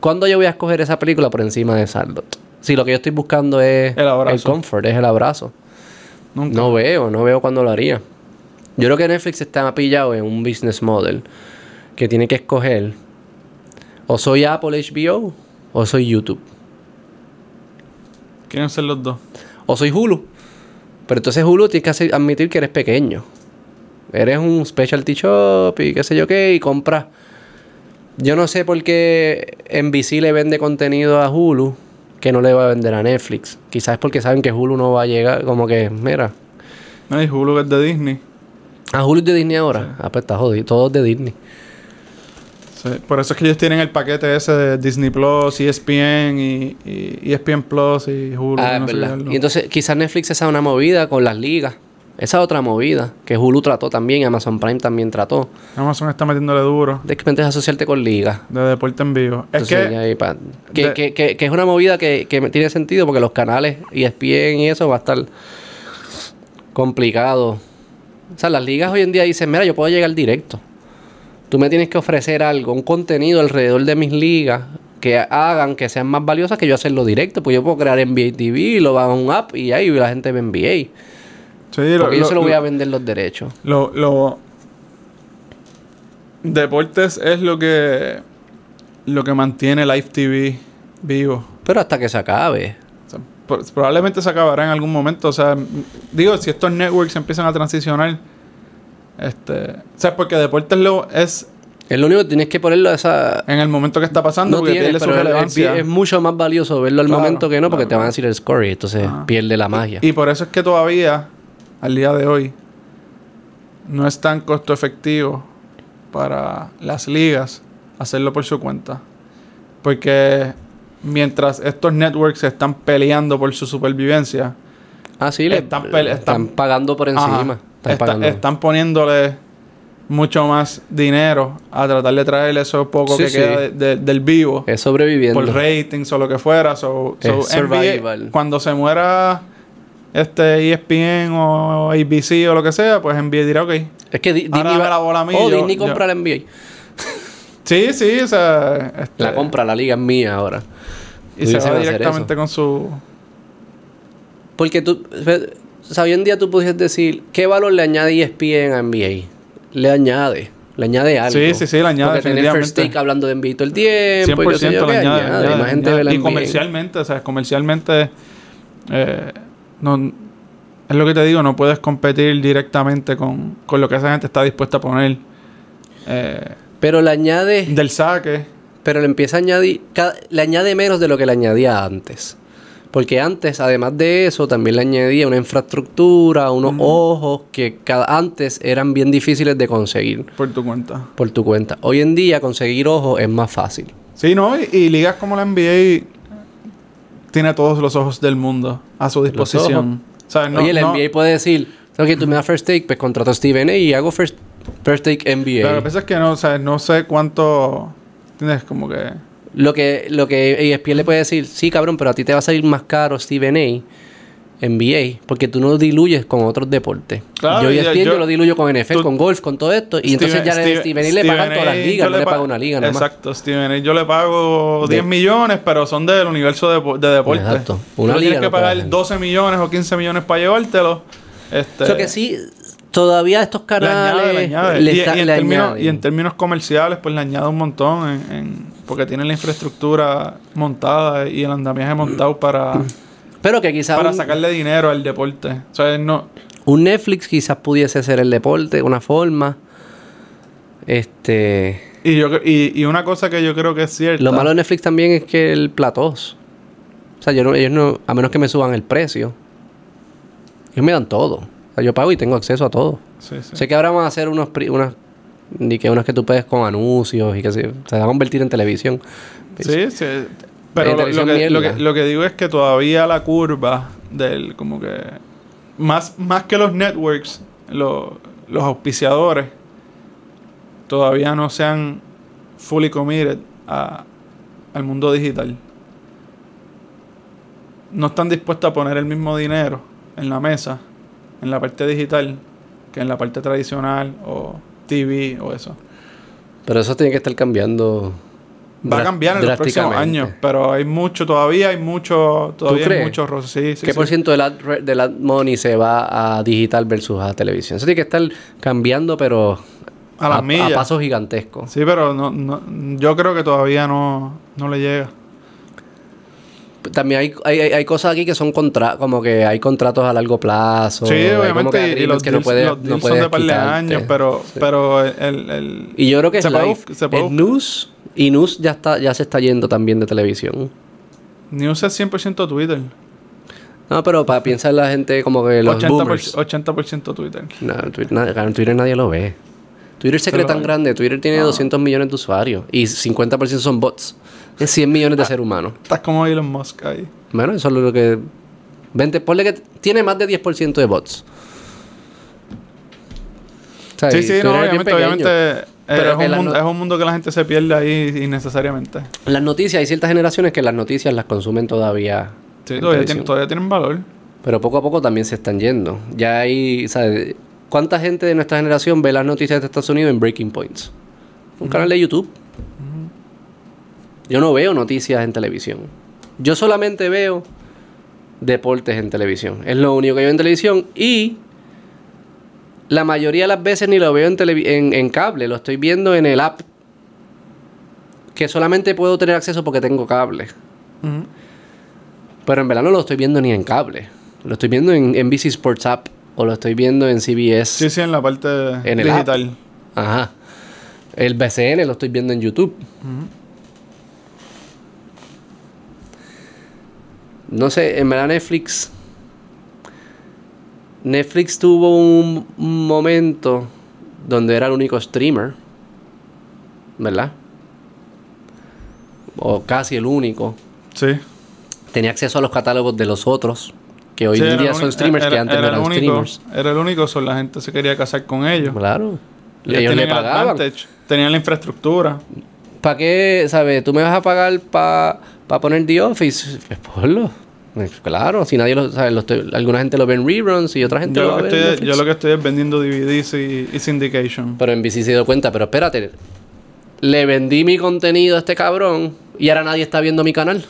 Speaker 1: ¿Cuándo yo voy a escoger esa película por encima de Sandlot? Si lo que yo estoy buscando es
Speaker 2: El abrazo.
Speaker 1: comfort, es el abrazo.
Speaker 2: Nunca.
Speaker 1: No veo, no veo cuándo lo haría. Yo creo que Netflix está pillado en un business model que tiene que escoger o soy Apple HBO o soy YouTube
Speaker 2: Quieren ser los dos.
Speaker 1: o soy Hulu. Pero entonces Hulu tienes que admitir que eres pequeño. Eres un specialty shop y qué sé yo qué y compras. Yo no sé por qué NBC le vende contenido a Hulu que no le va a vender a Netflix. Quizás es porque saben que Hulu no va a llegar, como que, mira,
Speaker 2: No, y Hulu es de Disney.
Speaker 1: a Hulu es de Disney ahora. Ah, pues está jodido, todo es de Disney.
Speaker 2: Sí, Por eso es que ellos tienen el paquete ese de Disney Plus, E ESPN y, y ESPN Plus y Hulu.
Speaker 1: Ah,
Speaker 2: no
Speaker 1: es. Y entonces quizás Netflix esa es una movida con las ligas. Esa es otra movida que Hulu trató también, Amazon Prime también trató.
Speaker 2: Amazon está metiéndole duro
Speaker 1: De que a asociarte con ligas.
Speaker 2: de deporte en vivo. Es
Speaker 1: Entonces,
Speaker 2: que
Speaker 1: ya ahí pa- que,
Speaker 2: de-
Speaker 1: que, que, que es una movida que, que tiene sentido porque los canales y ESPN y eso va a estar complicado. O sea, las ligas hoy en día dicen, mira, yo puedo llegar directo. Tú me tienes que ofrecer algo, un contenido alrededor de mis ligas que hagan que sean más valiosas que yo hacerlo directo. Pues yo puedo crear NBA TV, lo van a un app y ahí la gente ve NBA.
Speaker 2: sí, lo,
Speaker 1: Porque yo se lo voy a vender los derechos.
Speaker 2: Lo, lo- Deportes es lo que lo que mantiene Live TV vivo.
Speaker 1: Pero hasta que se acabe.
Speaker 2: O sea, por- probablemente se acabará en algún momento. O sea, digo, si estos networks empiezan a transicionar, este, o sea, porque deportes lo es
Speaker 1: Es lo único que tienes que ponerlo a esa...
Speaker 2: en el momento que está pasando,
Speaker 1: No
Speaker 2: porque
Speaker 1: tienes,
Speaker 2: pierde su
Speaker 1: es,
Speaker 2: relevancia.
Speaker 1: es mucho más valioso verlo al
Speaker 2: Claro,
Speaker 1: momento que no, porque
Speaker 2: claro,
Speaker 1: te van a decir el score y entonces
Speaker 2: Ajá.
Speaker 1: pierde la magia.
Speaker 2: Y por eso es que todavía, al día de hoy, no es tan costo efectivo para las ligas hacerlo por su cuenta. Porque mientras estos networks están peleando por su supervivencia,
Speaker 1: ah, sí, le
Speaker 2: están
Speaker 1: están,
Speaker 2: están-
Speaker 1: pagando por encima. Están
Speaker 2: está- están poniéndole mucho más dinero a tratar de traer eso poco
Speaker 1: Sí,
Speaker 2: que
Speaker 1: sí.
Speaker 2: queda de- de- del vivo
Speaker 1: es sobreviviendo.
Speaker 2: por ratings o lo que fuera. So, NBA, cuando se muera este ESPN o ABC o lo que sea, pues NBA dirá, ok.
Speaker 1: es que Disney, va-
Speaker 2: la bola a mí,
Speaker 1: oh,
Speaker 2: yo-
Speaker 1: Disney
Speaker 2: yo-
Speaker 1: compra la NBA.
Speaker 2: Sí, sí, o sea... este,
Speaker 1: La compra, la liga es mía ahora.
Speaker 2: Y se va directamente con su...
Speaker 1: Porque tú, o sea, hoy en día tú pudieras decir, ¿qué valor le añade ESPN a NBA? Le añade, le añade algo.
Speaker 2: Sí, sí, sí, le añade
Speaker 1: Porque tener First. Take hablando de NBA todo el tiempo. y qué sé
Speaker 2: 100%
Speaker 1: yo,
Speaker 2: le
Speaker 1: ¿qué
Speaker 2: añade,
Speaker 1: añade?
Speaker 2: añade,
Speaker 1: Más gente
Speaker 2: añade.
Speaker 1: ve la
Speaker 2: Y
Speaker 1: NBA.
Speaker 2: comercialmente, o sea, comercialmente... eh, no, es lo que te digo, no puedes competir directamente con, con lo que esa gente está dispuesta a poner. eh,
Speaker 1: Pero le añade...
Speaker 2: del saque.
Speaker 1: Pero le empieza a añadir, cada- le añade menos de lo que le añadía antes. Porque antes, además de eso, también le añadía una infraestructura, unos ojos que cada, antes eran bien difíciles de conseguir
Speaker 2: por tu cuenta.
Speaker 1: por tu cuenta. Hoy en día conseguir ojos es más fácil.
Speaker 2: Sí, ¿no? Y, y ligas como la NBA tiene todos los ojos del mundo a su disposición. O sea, no,
Speaker 1: Oye, la
Speaker 2: no-
Speaker 1: NBA puede decir, ok, tú me das first take, pues contrato a Steven A y hago first, first take NBA.
Speaker 2: Lo que pasa es que no, o sea, no sé cuánto... ¿Entiendes? Como que...
Speaker 1: Lo que, lo que ESPN le puede decir, sí, cabrón, pero a ti te va a salir más caro Steven A, NBA, porque tú no diluyes con otros deportes.
Speaker 2: Claro,
Speaker 1: yo ESPN
Speaker 2: yo-
Speaker 1: yo lo diluyo con NFL,
Speaker 2: tú-
Speaker 1: con golf, con todo esto, y entonces ya le Steven A le pagan todas las ligas, no le
Speaker 2: pa-
Speaker 1: paga una liga nada más.
Speaker 2: Exacto, Steven A. Yo le pago
Speaker 1: De-
Speaker 2: 10 millones, pero son del universo de, de deporte.
Speaker 1: Exacto. Una liga
Speaker 2: tienes que
Speaker 1: no
Speaker 2: pagar
Speaker 1: hacer.
Speaker 2: 12 millones o 15 millones para llevártelo. Este,
Speaker 1: O sea que sí, todavía estos
Speaker 2: le
Speaker 1: canales
Speaker 2: añade, le añade.
Speaker 1: le
Speaker 2: y,
Speaker 1: está-
Speaker 2: y en
Speaker 1: le
Speaker 2: términos,
Speaker 1: añaden.
Speaker 2: y en términos comerciales, pues le añade un montón en, en- porque tienen la infraestructura montada y el andamiaje montado para,
Speaker 1: Pero que quizás
Speaker 2: para
Speaker 1: un-
Speaker 2: sacarle dinero al deporte. O sea, no,
Speaker 1: Un Netflix quizás pudiese ser el deporte, una forma. Este.
Speaker 2: Y, yo, y, y una cosa que yo creo que es cierta.
Speaker 1: Lo malo de Netflix también es que el platós. O sea, yo no, ellos no, a menos que me suban el precio, ellos me dan todo. O sea, yo pago y tengo acceso a todo.
Speaker 2: Sí, sí.
Speaker 1: Sé que ahora van a hacer unos, pri- unas, ni que unas que tú puedes con anuncios y que se, se va a convertir en televisión.
Speaker 2: Sí, sí. Pero lo, que, lo, que, lo que digo es que todavía la curva del, como que, más, más que los networks, lo- los auspiciadores, todavía no se han fully committed a- al mundo digital. No están dispuestos a poner el mismo dinero en la mesa, en la parte digital, que en la parte tradicional o TV o eso.
Speaker 1: Pero eso tiene que estar cambiando.
Speaker 2: Va a cambiar en los próximos años, pero hay mucho, todavía hay mucho, todavía hay mucho. Sí, sí,
Speaker 1: ¿Qué
Speaker 2: sí.
Speaker 1: por ciento del ad, del ad money se va a digital versus a televisión? Eso tiene que estar cambiando, pero
Speaker 2: A las millas.
Speaker 1: pasos gigantescos.
Speaker 2: Sí, pero no, no, yo creo que todavía no, no le llega.
Speaker 1: También hay, hay, hay- cosas aquí que son contra, como que hay contratos a largo plazo.
Speaker 2: sí, obviamente, y los
Speaker 1: que
Speaker 2: deals,
Speaker 1: no puedes,
Speaker 2: los
Speaker 1: no
Speaker 2: deals son
Speaker 1: puedes
Speaker 2: de par de años, pero,
Speaker 1: Sí.
Speaker 2: pero el, el-
Speaker 1: Y yo creo que
Speaker 2: se
Speaker 1: es
Speaker 2: se bus-
Speaker 1: news. Y news ya está, ya se está yendo también de televisión.
Speaker 2: News es 100% Twitter.
Speaker 1: No, pero para pensar la gente como que los
Speaker 2: 80%,
Speaker 1: boomers.
Speaker 2: 80% Twitter.
Speaker 1: No, Twitter, en Twitter nadie lo ve. Twitter se cree tan grande. Twitter tiene
Speaker 2: No.
Speaker 1: 200 millones de usuarios. Y 50% son bots. Es 100 millones de seres humanos.
Speaker 2: Estás como Elon Musk ahí.
Speaker 1: Bueno, eso es lo que... 20, ponle que tiene más de 10% de bots. O sea,
Speaker 2: Sí, sí, no, obviamente, obviamente. eh,
Speaker 1: Pero
Speaker 2: es, un mundo,
Speaker 1: no-
Speaker 2: es un mundo que la gente se pierde ahí innecesariamente.
Speaker 1: Las noticias, hay ciertas generaciones que las noticias las consumen todavía.
Speaker 2: Sí, todavía, tienen, todavía tienen valor.
Speaker 1: Pero poco a poco también se están yendo. Ya hay, ¿sabes? ¿Cuánta gente de nuestra generación ve las noticias de Estados Unidos en Breaking Points? Un canal de YouTube. Yo no veo noticias en televisión. Yo solamente veo deportes en televisión. Es lo único que veo en televisión. Y la mayoría de las veces ni lo veo en, en, en cable. Lo estoy viendo en el app. Que solamente puedo tener acceso porque tengo cable. Pero en verdad no lo estoy viendo ni en cable. Lo estoy viendo en NBC Sports App o lo estoy viendo en CBS.
Speaker 2: Sí, sí, en la parte
Speaker 1: En
Speaker 2: digital.
Speaker 1: Ajá. El BCN lo estoy viendo en YouTube. No sé, en verdad Netflix. Netflix tuvo un, momento donde era el único streamer. ¿Verdad? O casi el único.
Speaker 2: Sí.
Speaker 1: Tenía acceso a los catálogos de los otros. Que hoy
Speaker 2: Sí,
Speaker 1: en día son streamers que antes no
Speaker 2: era
Speaker 1: eran
Speaker 2: único,
Speaker 1: streamers.
Speaker 2: Era el único, so la gente se quería casar con ellos.
Speaker 1: Claro.
Speaker 2: Ellos
Speaker 1: Ellos le
Speaker 2: el
Speaker 1: pagaban.
Speaker 2: Tenían la infraestructura.
Speaker 1: ¿Para qué, sabes? ¿Tú me vas a pagar para poner The Office? Pues ponlo. Pues Claro, si nadie lo sabe, lo estoy- alguna gente lo ve en reruns y otra gente
Speaker 2: Yo
Speaker 1: lo
Speaker 2: lo, que
Speaker 1: en
Speaker 2: estoy, yo lo que estoy es vendiendo DVDs y, y syndication.
Speaker 1: Pero en BC se dio cuenta, pero espérate. Le vendí mi contenido a este cabrón y ahora nadie está viendo mi canal.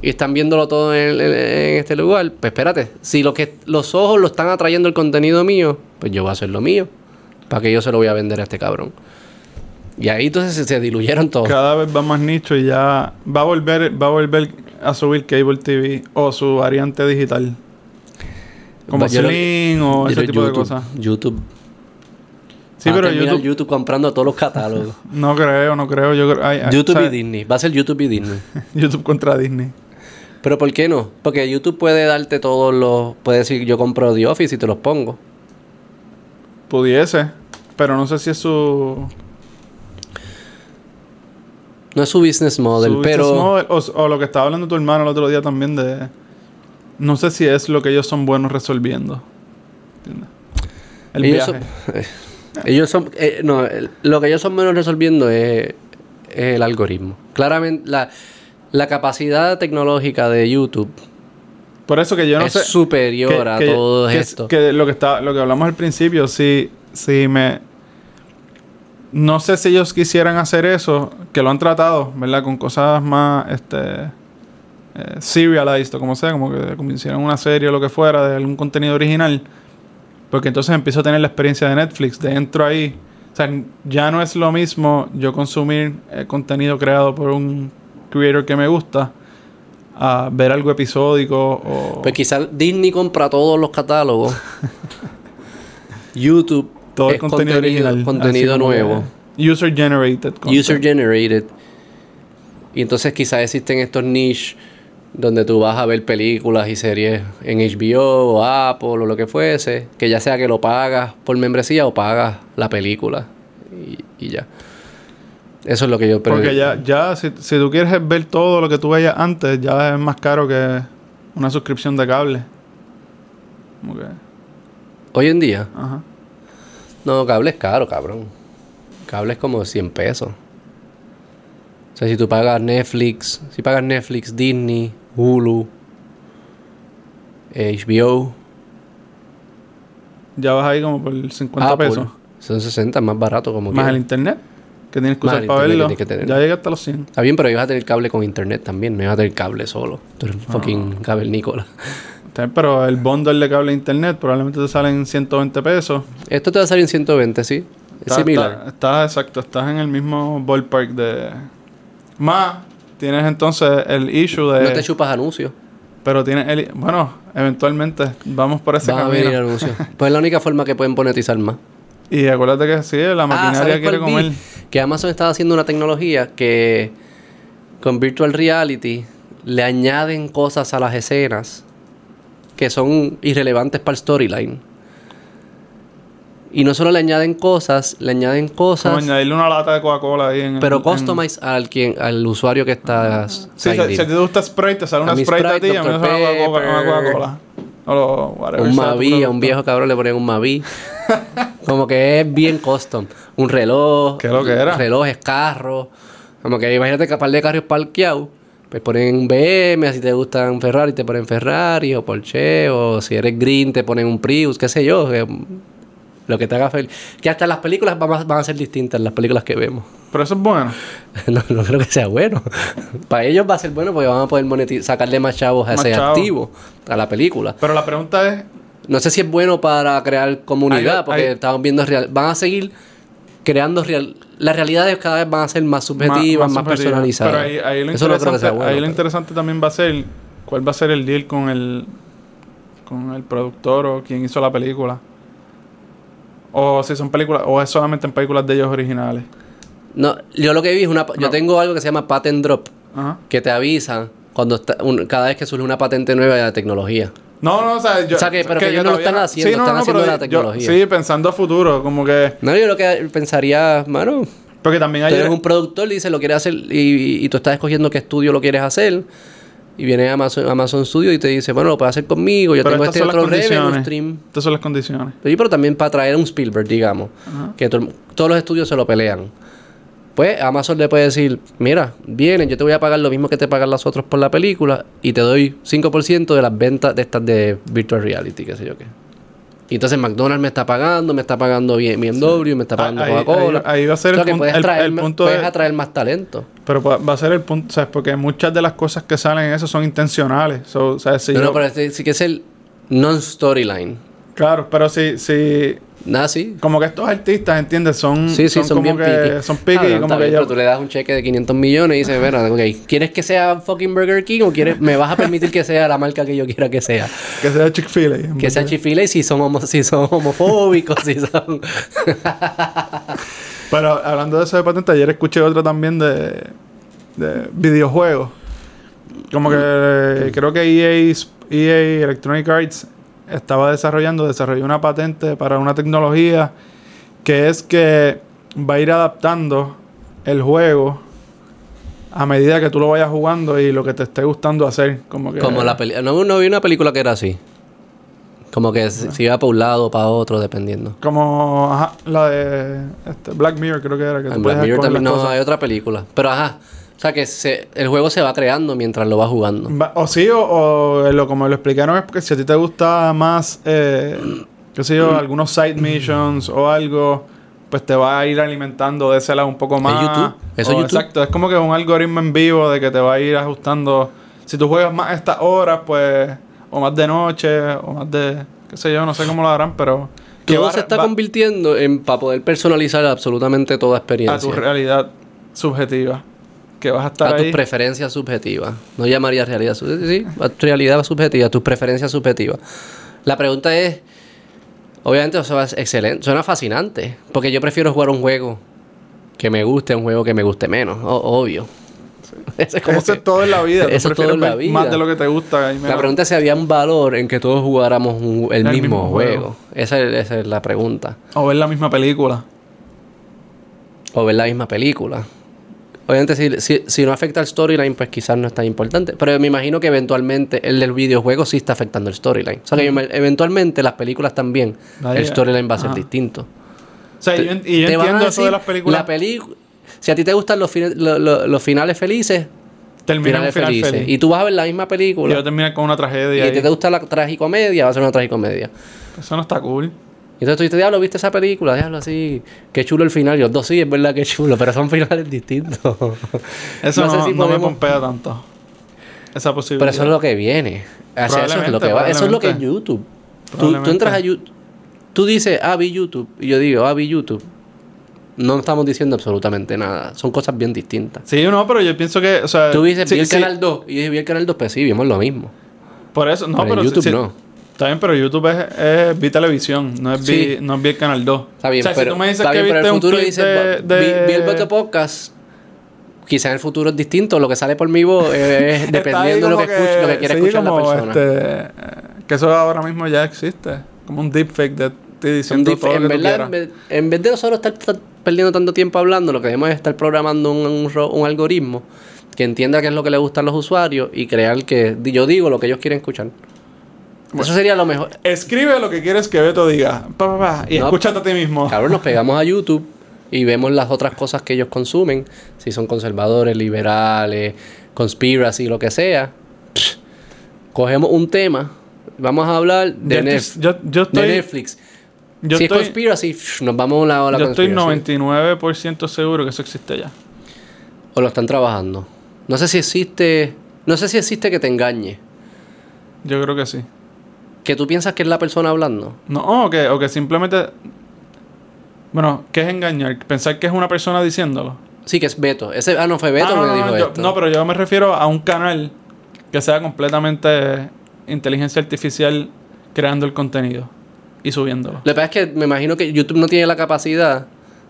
Speaker 1: Y están viéndolo todo en, en- en este lugar. Pues espérate, si lo que los ojos lo están atrayendo el contenido mío, pues yo voy a hacer lo mío. ¿Para que yo se lo voy a vender a este cabrón? Y ahí entonces se, diluyeron todos.
Speaker 2: Cada vez va más nicho y ya va a volver, va a volver a subir cable TV o su variante digital. Como Sling o ese tipo de cosas.
Speaker 1: YouTube.
Speaker 2: Sí,
Speaker 1: Va a
Speaker 2: pero YouTube,
Speaker 1: YouTube comprando todos los catálogos.
Speaker 2: no creo, no creo. Yo creo, ay, ay,
Speaker 1: YouTube
Speaker 2: ¿sabes?
Speaker 1: y Disney. Va a ser YouTube y Disney.
Speaker 2: YouTube contra Disney.
Speaker 1: Pero ¿por qué no? Porque YouTube puede darte todos los... Puede decir, yo compro The Office y te los pongo.
Speaker 2: Pudiese, pero no sé si es su,
Speaker 1: No es su business model,
Speaker 2: su
Speaker 1: pero...
Speaker 2: business model, o, o lo que estaba hablando tu hermano el otro día también de... No sé si es lo que ellos son buenos resolviendo. ¿Entiendes? El
Speaker 1: ellos
Speaker 2: viaje.
Speaker 1: son... eh, ellos son... eh, no, lo que ellos son menos resolviendo es, es el algoritmo. Claramente, la, la capacidad tecnológica de YouTube
Speaker 2: Por eso que yo no
Speaker 1: es
Speaker 2: sé...
Speaker 1: superior a todo
Speaker 2: que-
Speaker 1: esto.
Speaker 2: Que lo que está, lo que hablamos al principio, si, si me, no sé si ellos quisieran hacer eso, que lo han tratado, ¿verdad? Con cosas más, este, eh, serialized o como sea, como que como hicieran una serie o lo que fuera de algún contenido original, porque entonces empiezo a tener la experiencia de Netflix, de entro ahí, o sea, ya no es lo mismo yo consumir eh, contenido creado por un creator que me gusta a ver algo episódico o...
Speaker 1: Pues quizás Disney compra todos los catálogos. YouTube
Speaker 2: todo el
Speaker 1: es
Speaker 2: contenido, original.
Speaker 1: contenido nuevo.
Speaker 2: User generated. content.
Speaker 1: User generated. Y entonces quizás existen estos niches donde tú vas a ver películas y series en HBO o Apple o lo que fuese, que ya sea que lo pagas por membresía o pagas la película y, y ya. Eso es lo que yo pre-
Speaker 2: Porque ya, ya si, si tú quieres ver todo lo que tú veías antes, ya es más caro que una suscripción de cable.
Speaker 1: Hoy en día,
Speaker 2: ajá.
Speaker 1: No, cable es caro, cabrón. Cable es como 100 pesos. O sea, si tú pagas Netflix, si pagas Netflix, Disney, Hulu, HBO,
Speaker 2: Ya vas ahí como por 50
Speaker 1: Apple,
Speaker 2: pesos.
Speaker 1: son 60 más barato como
Speaker 2: Más
Speaker 1: que.
Speaker 2: el internet, que tienes que
Speaker 1: Más
Speaker 2: usar
Speaker 1: el
Speaker 2: para
Speaker 1: internet
Speaker 2: verlo.
Speaker 1: que tienes que tener.
Speaker 2: Ya llega hasta los 100.
Speaker 1: Está bien, pero ibas a tener cable con internet también, no ibas a tener cable solo. Tú eres un
Speaker 2: Ah.
Speaker 1: fucking cable Nicola.
Speaker 2: Está Pero el bundle de cable e internet probablemente te salen 120 pesos.
Speaker 1: Esto te va a salir en 120, sí. Es
Speaker 2: Está-
Speaker 1: similar.
Speaker 2: está- Estás exacto, estás en el mismo ballpark de. Más, tienes entonces el issue de.
Speaker 1: No te chupas anuncios.
Speaker 2: pero tienes el. Bueno, eventualmente vamos por ese
Speaker 1: Van a
Speaker 2: camino.
Speaker 1: venir anuncios. Pues es la única forma que pueden monetizar más.
Speaker 2: Y acuérdate que sí, la
Speaker 1: Ah,
Speaker 2: maquinaria
Speaker 1: ¿sabes
Speaker 2: quiere
Speaker 1: vi?
Speaker 2: comer.
Speaker 1: Que Amazon estaba haciendo una tecnología que con virtual reality le añaden cosas a las escenas que son irrelevantes para el storyline. Y no solo le añaden cosas, le añaden
Speaker 2: Como
Speaker 1: cosas,
Speaker 2: añadirle una lata de Coca-Cola ahí en
Speaker 1: pero customize al quien al usuario que está
Speaker 2: Sí, si, te gusta Sprite, te sale una Sprite, a ti, a mí me sale una. Coca-Cola. O lo- whatever
Speaker 1: Un Mavi, a un viejo cabrón le ponen un Mavi. Como que es bien custom. Un reloj.
Speaker 2: ¿Qué lo que era?
Speaker 1: Relojes, carros. Como que imagínate que par de carros parqueados. Pues ponen un BM, si te gustan Ferrari, te ponen Ferrari o Porsche. O si eres green, te ponen un Prius, qué sé yo. que- lo que te haga feliz. Que hasta las películas van a, van a ser distintas, las películas que vemos.
Speaker 2: Pero eso es bueno.
Speaker 1: no, no creo que sea bueno. Para ellos va a ser bueno porque van a poder monetiz- sacarle más chavos a
Speaker 2: Más
Speaker 1: ese
Speaker 2: chavos.
Speaker 1: activo, a la película.
Speaker 2: Pero la pregunta es,
Speaker 1: No sé si es bueno para crear comunidad,
Speaker 2: Hay-
Speaker 1: porque
Speaker 2: hay-
Speaker 1: estamos viendo real. Van a seguir creando real. Las realidades cada vez van a ser más subjetivas, más,
Speaker 2: subjetiva.
Speaker 1: personalizadas.
Speaker 2: Pero ahí, ahí lo
Speaker 1: Eso no
Speaker 2: interesante,
Speaker 1: sea bueno.
Speaker 2: ahí lo
Speaker 1: pero-
Speaker 2: interesante también va a ser cuál va a ser el deal con el con el productor o quien hizo la película. O si son películas o es solamente en películas de ellos originales.
Speaker 1: No, yo lo que vi es una. Yo
Speaker 2: No.
Speaker 1: tengo algo que se llama patent drop,
Speaker 2: Ajá.
Speaker 1: que te avisa cuando está, un- cada vez que surge una patente nueva de la tecnología.
Speaker 2: No, no, o sea, yo,
Speaker 1: O sea, que- pero que ellos no lo están haciendo, están haciendo la
Speaker 2: yo-
Speaker 1: tecnología.
Speaker 2: sí, pensando a futuro, como que
Speaker 1: No, yo lo que pensaría, mano,
Speaker 2: porque también
Speaker 1: tú
Speaker 2: hay
Speaker 1: eres un productor, dice, lo quieres hacer y, y tú estás escogiendo qué estudio lo quieres hacer. Y viene Amazon, Amazon Studio y te dice, bueno, lo puedes hacer conmigo, yo
Speaker 2: pero
Speaker 1: tengo
Speaker 2: estas
Speaker 1: este otro revenue stream.
Speaker 2: Estas son las condiciones.
Speaker 1: Pero también para traer un Spielberg, digamos. Que to- todos los estudios se lo pelean. Pues Amazon le puede decir, mira, vienen, yo te voy a pagar lo mismo que te pagan los otros por la película y te doy 5% de las ventas de estas de virtual reality, qué sé yo qué. Y entonces McDonald's me está pagando, me está pagando bien BMW, me está pagando
Speaker 2: Ah, ahí-
Speaker 1: Coca-Cola.
Speaker 2: ahí- ahí va a ser
Speaker 1: O sea,
Speaker 2: el
Speaker 1: que
Speaker 2: pun-
Speaker 1: puedes, traer,
Speaker 2: el
Speaker 1: ma-
Speaker 2: punto
Speaker 1: puedes
Speaker 2: de-
Speaker 1: atraer más talento.
Speaker 2: Pero va a ser el punto, ¿sabes? Porque muchas de las cosas que salen en eso son intencionales. So, ¿sabes? Si
Speaker 1: no, pero este sí que es el non-storyline.
Speaker 2: Claro, pero si, si
Speaker 1: Nada, sí.
Speaker 2: como que estos artistas, ¿entiendes? Son,
Speaker 1: Sí, sí, son,
Speaker 2: como
Speaker 1: bien
Speaker 2: que
Speaker 1: picky.
Speaker 2: son picky,
Speaker 1: Cabrón,
Speaker 2: como que
Speaker 1: bien,
Speaker 2: ya,
Speaker 1: pero tú le das un cheque de 500 millones y dices, mira, ok, ¿quieres que sea fucking Burger King o quieres, me vas a permitir que sea la marca que yo quiera que sea?
Speaker 2: que sea Chick-fil-A.
Speaker 1: Que sea chifile si son, homo- si son homofóbicos, si son...
Speaker 2: Pero hablando de eso de patente, ayer escuché otra también de, de videojuegos. Como que creo que EA, EA Electronic Arts estaba desarrollando, desarrolló una patente para una tecnología que es que va a ir adaptando el juego a medida que tú lo vayas jugando y lo que te esté gustando hacer. Como que
Speaker 1: Como la película... No, no vi una película que era así. Como que se, se iba para un lado o para otro, dependiendo.
Speaker 2: Como ajá, la de este, Black Mirror, creo que era. Que tú
Speaker 1: En
Speaker 2: puedes
Speaker 1: Black Mirror también no,
Speaker 2: cosas.
Speaker 1: hay otra película. Pero ajá, sea que se, el juego se va creando mientras lo vas jugando.
Speaker 2: Va- O sí, o, o lo, como lo explicaron es porque si a ti te gusta más, eh, qué sé yo, algunos side missions o algo, pues te va a ir alimentando de ese lado un poco más.
Speaker 1: YouTube. Eso
Speaker 2: O
Speaker 1: es YouTube.
Speaker 2: Exacto, es como que un algoritmo en vivo de que te va a ir ajustando. Si tú juegas más a estas horas, pues, o más de noche, o más de, qué sé yo, no sé cómo lo harán, pero... que
Speaker 1: Todo
Speaker 2: va-
Speaker 1: se está
Speaker 2: va
Speaker 1: convirtiendo en para poder personalizar absolutamente toda
Speaker 2: a
Speaker 1: experiencia.
Speaker 2: tu realidad subjetiva. Que vas a estar
Speaker 1: a tus preferencias subjetivas. No llamaría realidad subjetiva. Sí, a tu realidad subjetiva, tus preferencias subjetivas. La pregunta es, obviamente eso es excelente, suena fascinante, porque yo prefiero jugar un juego que me guste a un juego que me guste menos, o- obvio. Eso es como
Speaker 2: Eso
Speaker 1: que-
Speaker 2: es todo en la vida.
Speaker 1: Eso es todo en la vida.
Speaker 2: Más de lo que te gusta. y
Speaker 1: La pregunta es si había un valor en que todos jugáramos un- el,
Speaker 2: El
Speaker 1: mismo,
Speaker 2: mismo
Speaker 1: juego.
Speaker 2: juego.
Speaker 1: Esa, es, esa es la pregunta.
Speaker 2: O ver la misma película.
Speaker 1: O ver la misma película. Obviamente, si, si, si no afecta al storyline, pues quizás no es tan importante. Pero me imagino que eventualmente el del videojuego sí está afectando el storyline. O sea, que me- eventualmente las películas también, el storyline va a ser
Speaker 2: Ajá.
Speaker 1: distinto.
Speaker 2: O sea, y yo, y entiendo eso de las películas.
Speaker 1: La película... Si a ti te gustan los, fine- lo- lo- los finales felices,
Speaker 2: termina
Speaker 1: finales
Speaker 2: final
Speaker 1: felices.
Speaker 2: feliz.
Speaker 1: Y tú vas a ver la misma
Speaker 2: Y
Speaker 1: película.
Speaker 2: va a terminar con una
Speaker 1: Y
Speaker 2: tragedia.
Speaker 1: a
Speaker 2: ahí.
Speaker 1: te gusta la tragicomedia, va a ser una tragicomedia.
Speaker 2: Eso no está cool.
Speaker 1: Entonces tú dices, diablo, ¿viste esa película? Diablo, así. Qué chulo el final. Y los dos sí, es verdad que chulo, pero son finales distintos.
Speaker 2: Eso no,
Speaker 1: sé si
Speaker 2: no me pompea tanto. Esa posibilidad.
Speaker 1: Pero eso es lo que viene. Eso es lo que va. Eso es lo que es. YouTube. Tú, tú entras a YouTube. Tú dices, ah, vi YouTube. Y yo digo, ah, vi YouTube. No estamos diciendo absolutamente nada. Son cosas bien distintas.
Speaker 2: Sí, no, pero yo pienso que. O sea,
Speaker 1: Tú dices,
Speaker 2: sí,
Speaker 1: vi el
Speaker 2: sí,
Speaker 1: canal 2. Y yo dije, vi el canal 2, pues sí, vimos lo mismo.
Speaker 2: Por eso, no,
Speaker 1: pero
Speaker 2: pero.
Speaker 1: en YouTube no.
Speaker 2: Está bien, pero YouTube es, es vi televisión, no es,
Speaker 1: Sí.
Speaker 2: vi, no es vi el canal 2.
Speaker 1: Está bien,
Speaker 2: o sea,
Speaker 1: pero,
Speaker 2: si tú me dices
Speaker 1: está
Speaker 2: que
Speaker 1: bien, pero
Speaker 2: viste
Speaker 1: el futuro
Speaker 2: clip
Speaker 1: dice,
Speaker 2: de,
Speaker 1: "Va- vi,
Speaker 2: de-
Speaker 1: vi el Beto Podcast. Quizá en el futuro es distinto. Lo que sale por mi voz es dependiendo de lo
Speaker 2: como
Speaker 1: que, escuche, lo que quiera
Speaker 2: sí,
Speaker 1: escuchar la persona.
Speaker 2: este, eh, que eso ahora mismo ya existe. Como un deepfake de ti diciendo todo
Speaker 1: en,
Speaker 2: lo que tú
Speaker 1: verdad,
Speaker 2: quieras.
Speaker 1: en vez, en vez de nosotros estar, estar perdiendo tanto tiempo hablando, lo que debemos es estar programando un, un algoritmo que entienda qué es lo que le gusta a los usuarios y crear que yo digo lo que ellos quieren escuchar. Eso sería lo mejor.
Speaker 2: Escribe lo que quieres que Beto diga. Pa, pa, pa, y
Speaker 1: No,
Speaker 2: escúchate a ti mismo.
Speaker 1: Cabrón, nos pegamos a YouTube y vemos las otras cosas que ellos consumen, si son conservadores, liberales, conspiracy, lo que sea. Psh, Cogemos un tema, vamos a hablar de,
Speaker 2: Yo yo, yo
Speaker 1: de Netflix.
Speaker 2: yo
Speaker 1: si
Speaker 2: estoy,
Speaker 1: es conspiracy, psh, nos vamos a la ola
Speaker 2: yo estoy
Speaker 1: conspiracy.
Speaker 2: 99% seguro que eso existe ya.
Speaker 1: O lo están trabajando. No sé si existe. No sé si existe que te engañe.
Speaker 2: Yo creo que sí.
Speaker 1: Que tú piensas que es la persona hablando.
Speaker 2: No, o que, o que simplemente. Bueno, ¿qué es engañar? Pensar que es una persona diciéndolo.
Speaker 1: Sí, que es Beto. Ese, ah, no, fue Beto
Speaker 2: Ah, no,
Speaker 1: que
Speaker 2: no,
Speaker 1: dijo
Speaker 2: no, yo- no, pero yo me refiero a un canal que sea completamente inteligencia artificial creando el contenido y subiéndolo.
Speaker 1: Lo que pasa es que me imagino que YouTube no tiene la capacidad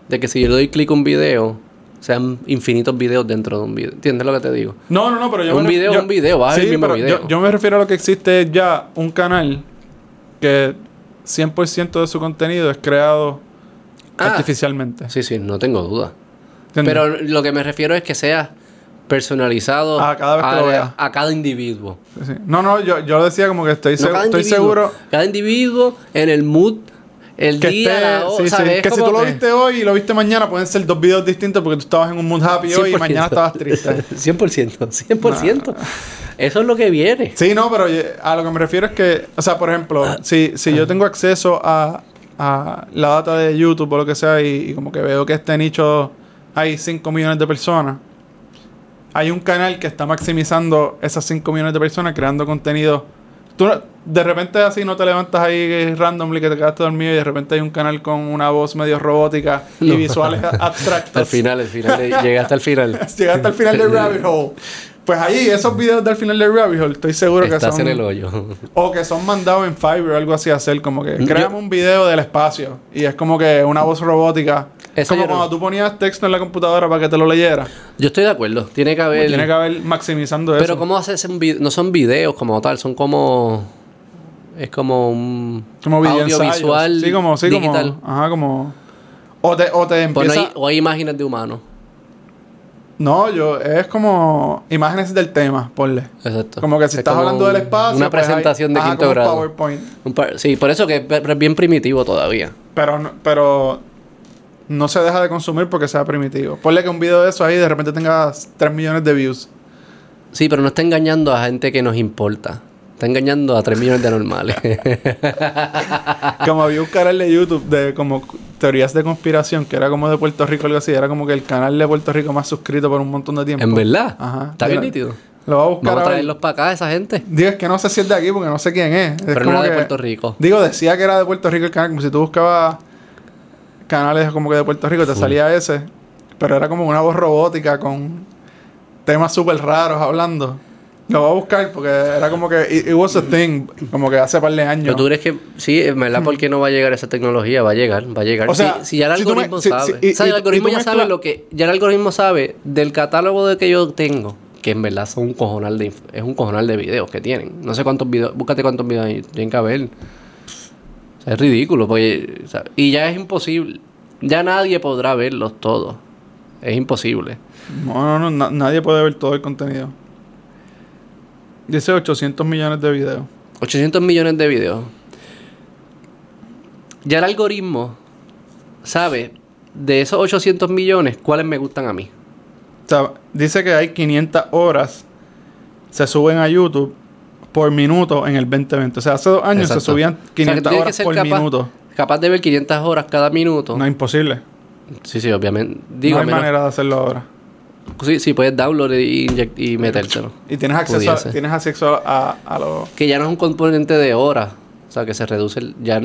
Speaker 1: de que si yo le doy clic a un video, sean infinitos videos dentro de un video. ¿Entiendes lo que te digo?
Speaker 2: No, no, no, pero yo
Speaker 1: Un
Speaker 2: me
Speaker 1: video es un video, vas a ver el mismo
Speaker 2: pero
Speaker 1: video.
Speaker 2: Yo, yo me refiero a lo que existe ya un canal que 100% de su contenido es creado
Speaker 1: Ah.
Speaker 2: artificialmente.
Speaker 1: Sí, sí, no tengo duda.
Speaker 2: ¿Entiendes?
Speaker 1: Pero lo que me refiero es que sea personalizado
Speaker 2: A cada vez que
Speaker 1: a,
Speaker 2: lo vea.
Speaker 1: a cada individuo.
Speaker 2: Sí. No, no, yo, yo decía como que estoy,
Speaker 1: No
Speaker 2: seg-
Speaker 1: cada
Speaker 2: estoy seguro
Speaker 1: Cada individuo en el mood, el
Speaker 2: que
Speaker 1: día,
Speaker 2: esté-
Speaker 1: la
Speaker 2: sí, sí,
Speaker 1: ¿sabes? Es
Speaker 2: que si tú lo viste hoy y lo viste mañana pueden ser dos videos distintos porque tú estabas en un mood happy hoy y mañana estabas triste.
Speaker 1: 100%, 100%. Eso es lo que viene.
Speaker 2: Sí, no, pero a lo que me refiero es que, o sea, por ejemplo,
Speaker 1: Ah.
Speaker 2: si, si yo tengo acceso a, a la data de YouTube o lo que sea y, y como que veo que este nicho hay 5 millones de personas, hay un canal que está maximizando esas 5 millones de personas creando contenido. Tú de repente así no te levantas ahí randomly que te quedaste dormido y de repente hay un canal con una voz medio robótica y
Speaker 1: No.
Speaker 2: visuales abstractos.
Speaker 1: Al final, al final, llegué hasta el final.
Speaker 2: Llegaste al final del rabbit hole. Pues ahí, esos videos del final del rabbit hole, estoy seguro que son...
Speaker 1: en el hoyo.
Speaker 2: O que son mandados en Fiverr o algo así a hacer, como que creamos un video del espacio y es como que una voz robótica.
Speaker 1: Eso
Speaker 2: como
Speaker 1: no-
Speaker 2: cuando tú ponías texto en la computadora para que te lo leyera.
Speaker 1: Yo estoy de acuerdo. Tiene que haber.
Speaker 2: Pues tiene que haber maximizando eso.
Speaker 1: Pero ¿cómo haces un video? No son videos como tal, son como... Es como un
Speaker 2: como
Speaker 1: audiovisual
Speaker 2: Sí, como, sí,
Speaker 1: digital.
Speaker 2: como. Ajá, como. O te, o te empieza.
Speaker 1: hay, o hay imágenes de humanos.
Speaker 2: No, yo, es como imágenes del tema, ponle.
Speaker 1: Exacto.
Speaker 2: Como que si
Speaker 1: Es
Speaker 2: estás hablando del espacio.
Speaker 1: Una
Speaker 2: pues hay-
Speaker 1: presentación de
Speaker 2: ajá,
Speaker 1: quinto
Speaker 2: un
Speaker 1: grado.
Speaker 2: PowerPoint.
Speaker 1: Un par- sí, por eso que es bien primitivo todavía.
Speaker 2: Pero, no- pero no se deja de consumir porque sea primitivo. Ponle que un video de eso ahí de repente tenga 3 millones de views.
Speaker 1: Sí, pero no está engañando a gente que nos importa. Está engañando a 3 millones de anormales.
Speaker 2: Como había un canal de YouTube de como teorías de conspiración que era como de Puerto Rico algo así. Era como que el canal de Puerto Rico más suscrito por un montón de tiempo.
Speaker 1: en verdad.
Speaker 2: Ajá.
Speaker 1: Está bien nítido.
Speaker 2: Lo voy a buscar
Speaker 1: Vamos a traerlos para acá, esa gente.
Speaker 2: Digo, es que no sé si es de aquí porque no sé quién es. Es
Speaker 1: Pero no era de
Speaker 2: que-
Speaker 1: Puerto Rico.
Speaker 2: Digo, decía que era de Puerto Rico el canal. Como si tú buscabas canales como que de Puerto Rico, te salía ese. Pero era como una voz robótica con temas súper raros hablando. Lo voy a buscar porque era como que it, it was a thing, como que hace par de años.
Speaker 1: Pero tú crees que, sí, en verdad, ¿por qué no va a llegar esa tecnología? Va a llegar, va a llegar.
Speaker 2: O sea,
Speaker 1: si, si ya el
Speaker 2: si tú me-
Speaker 1: algoritmo sabe.
Speaker 2: si- y-
Speaker 1: o sea, el algoritmo ya sabe lo que. Ya el algoritmo sabe del catálogo de que yo tengo, que en verdad son un cojonal de, es un cojonal de videos que tienen. No sé cuántos videos, búscate cuántos videos tienen que haber. O sea, es ridículo, porque. o sea, y ya es imposible. Ya nadie podrá verlos todos. Es imposible.
Speaker 2: No, no, no, na- nadie puede ver todo el contenido. Dice 800 millones de videos.
Speaker 1: 800 millones de videos. Ya el algoritmo sabe de esos 800 millones cuáles me gustan a mí.
Speaker 2: O sea, dice que hay 500 horas se suben a YouTube por minuto en el 2020. O sea, hace dos años
Speaker 1: Exacto.
Speaker 2: se subían
Speaker 1: O sea, que
Speaker 2: 500
Speaker 1: tienes que
Speaker 2: horas por
Speaker 1: capaz,
Speaker 2: minuto.
Speaker 1: Capaz de ver 500 horas cada minuto.
Speaker 2: No es imposible.
Speaker 1: Sí, sí, obviamente. Digo,
Speaker 2: no hay
Speaker 1: menos-
Speaker 2: manera de hacerlo ahora.
Speaker 1: Sí, sí, puedes download y, inyect- y metérselo.
Speaker 2: Y tienes acceso, a, tienes acceso a, a los...
Speaker 1: Que ya no es un componente de horas. O sea, que se reduce el- ya...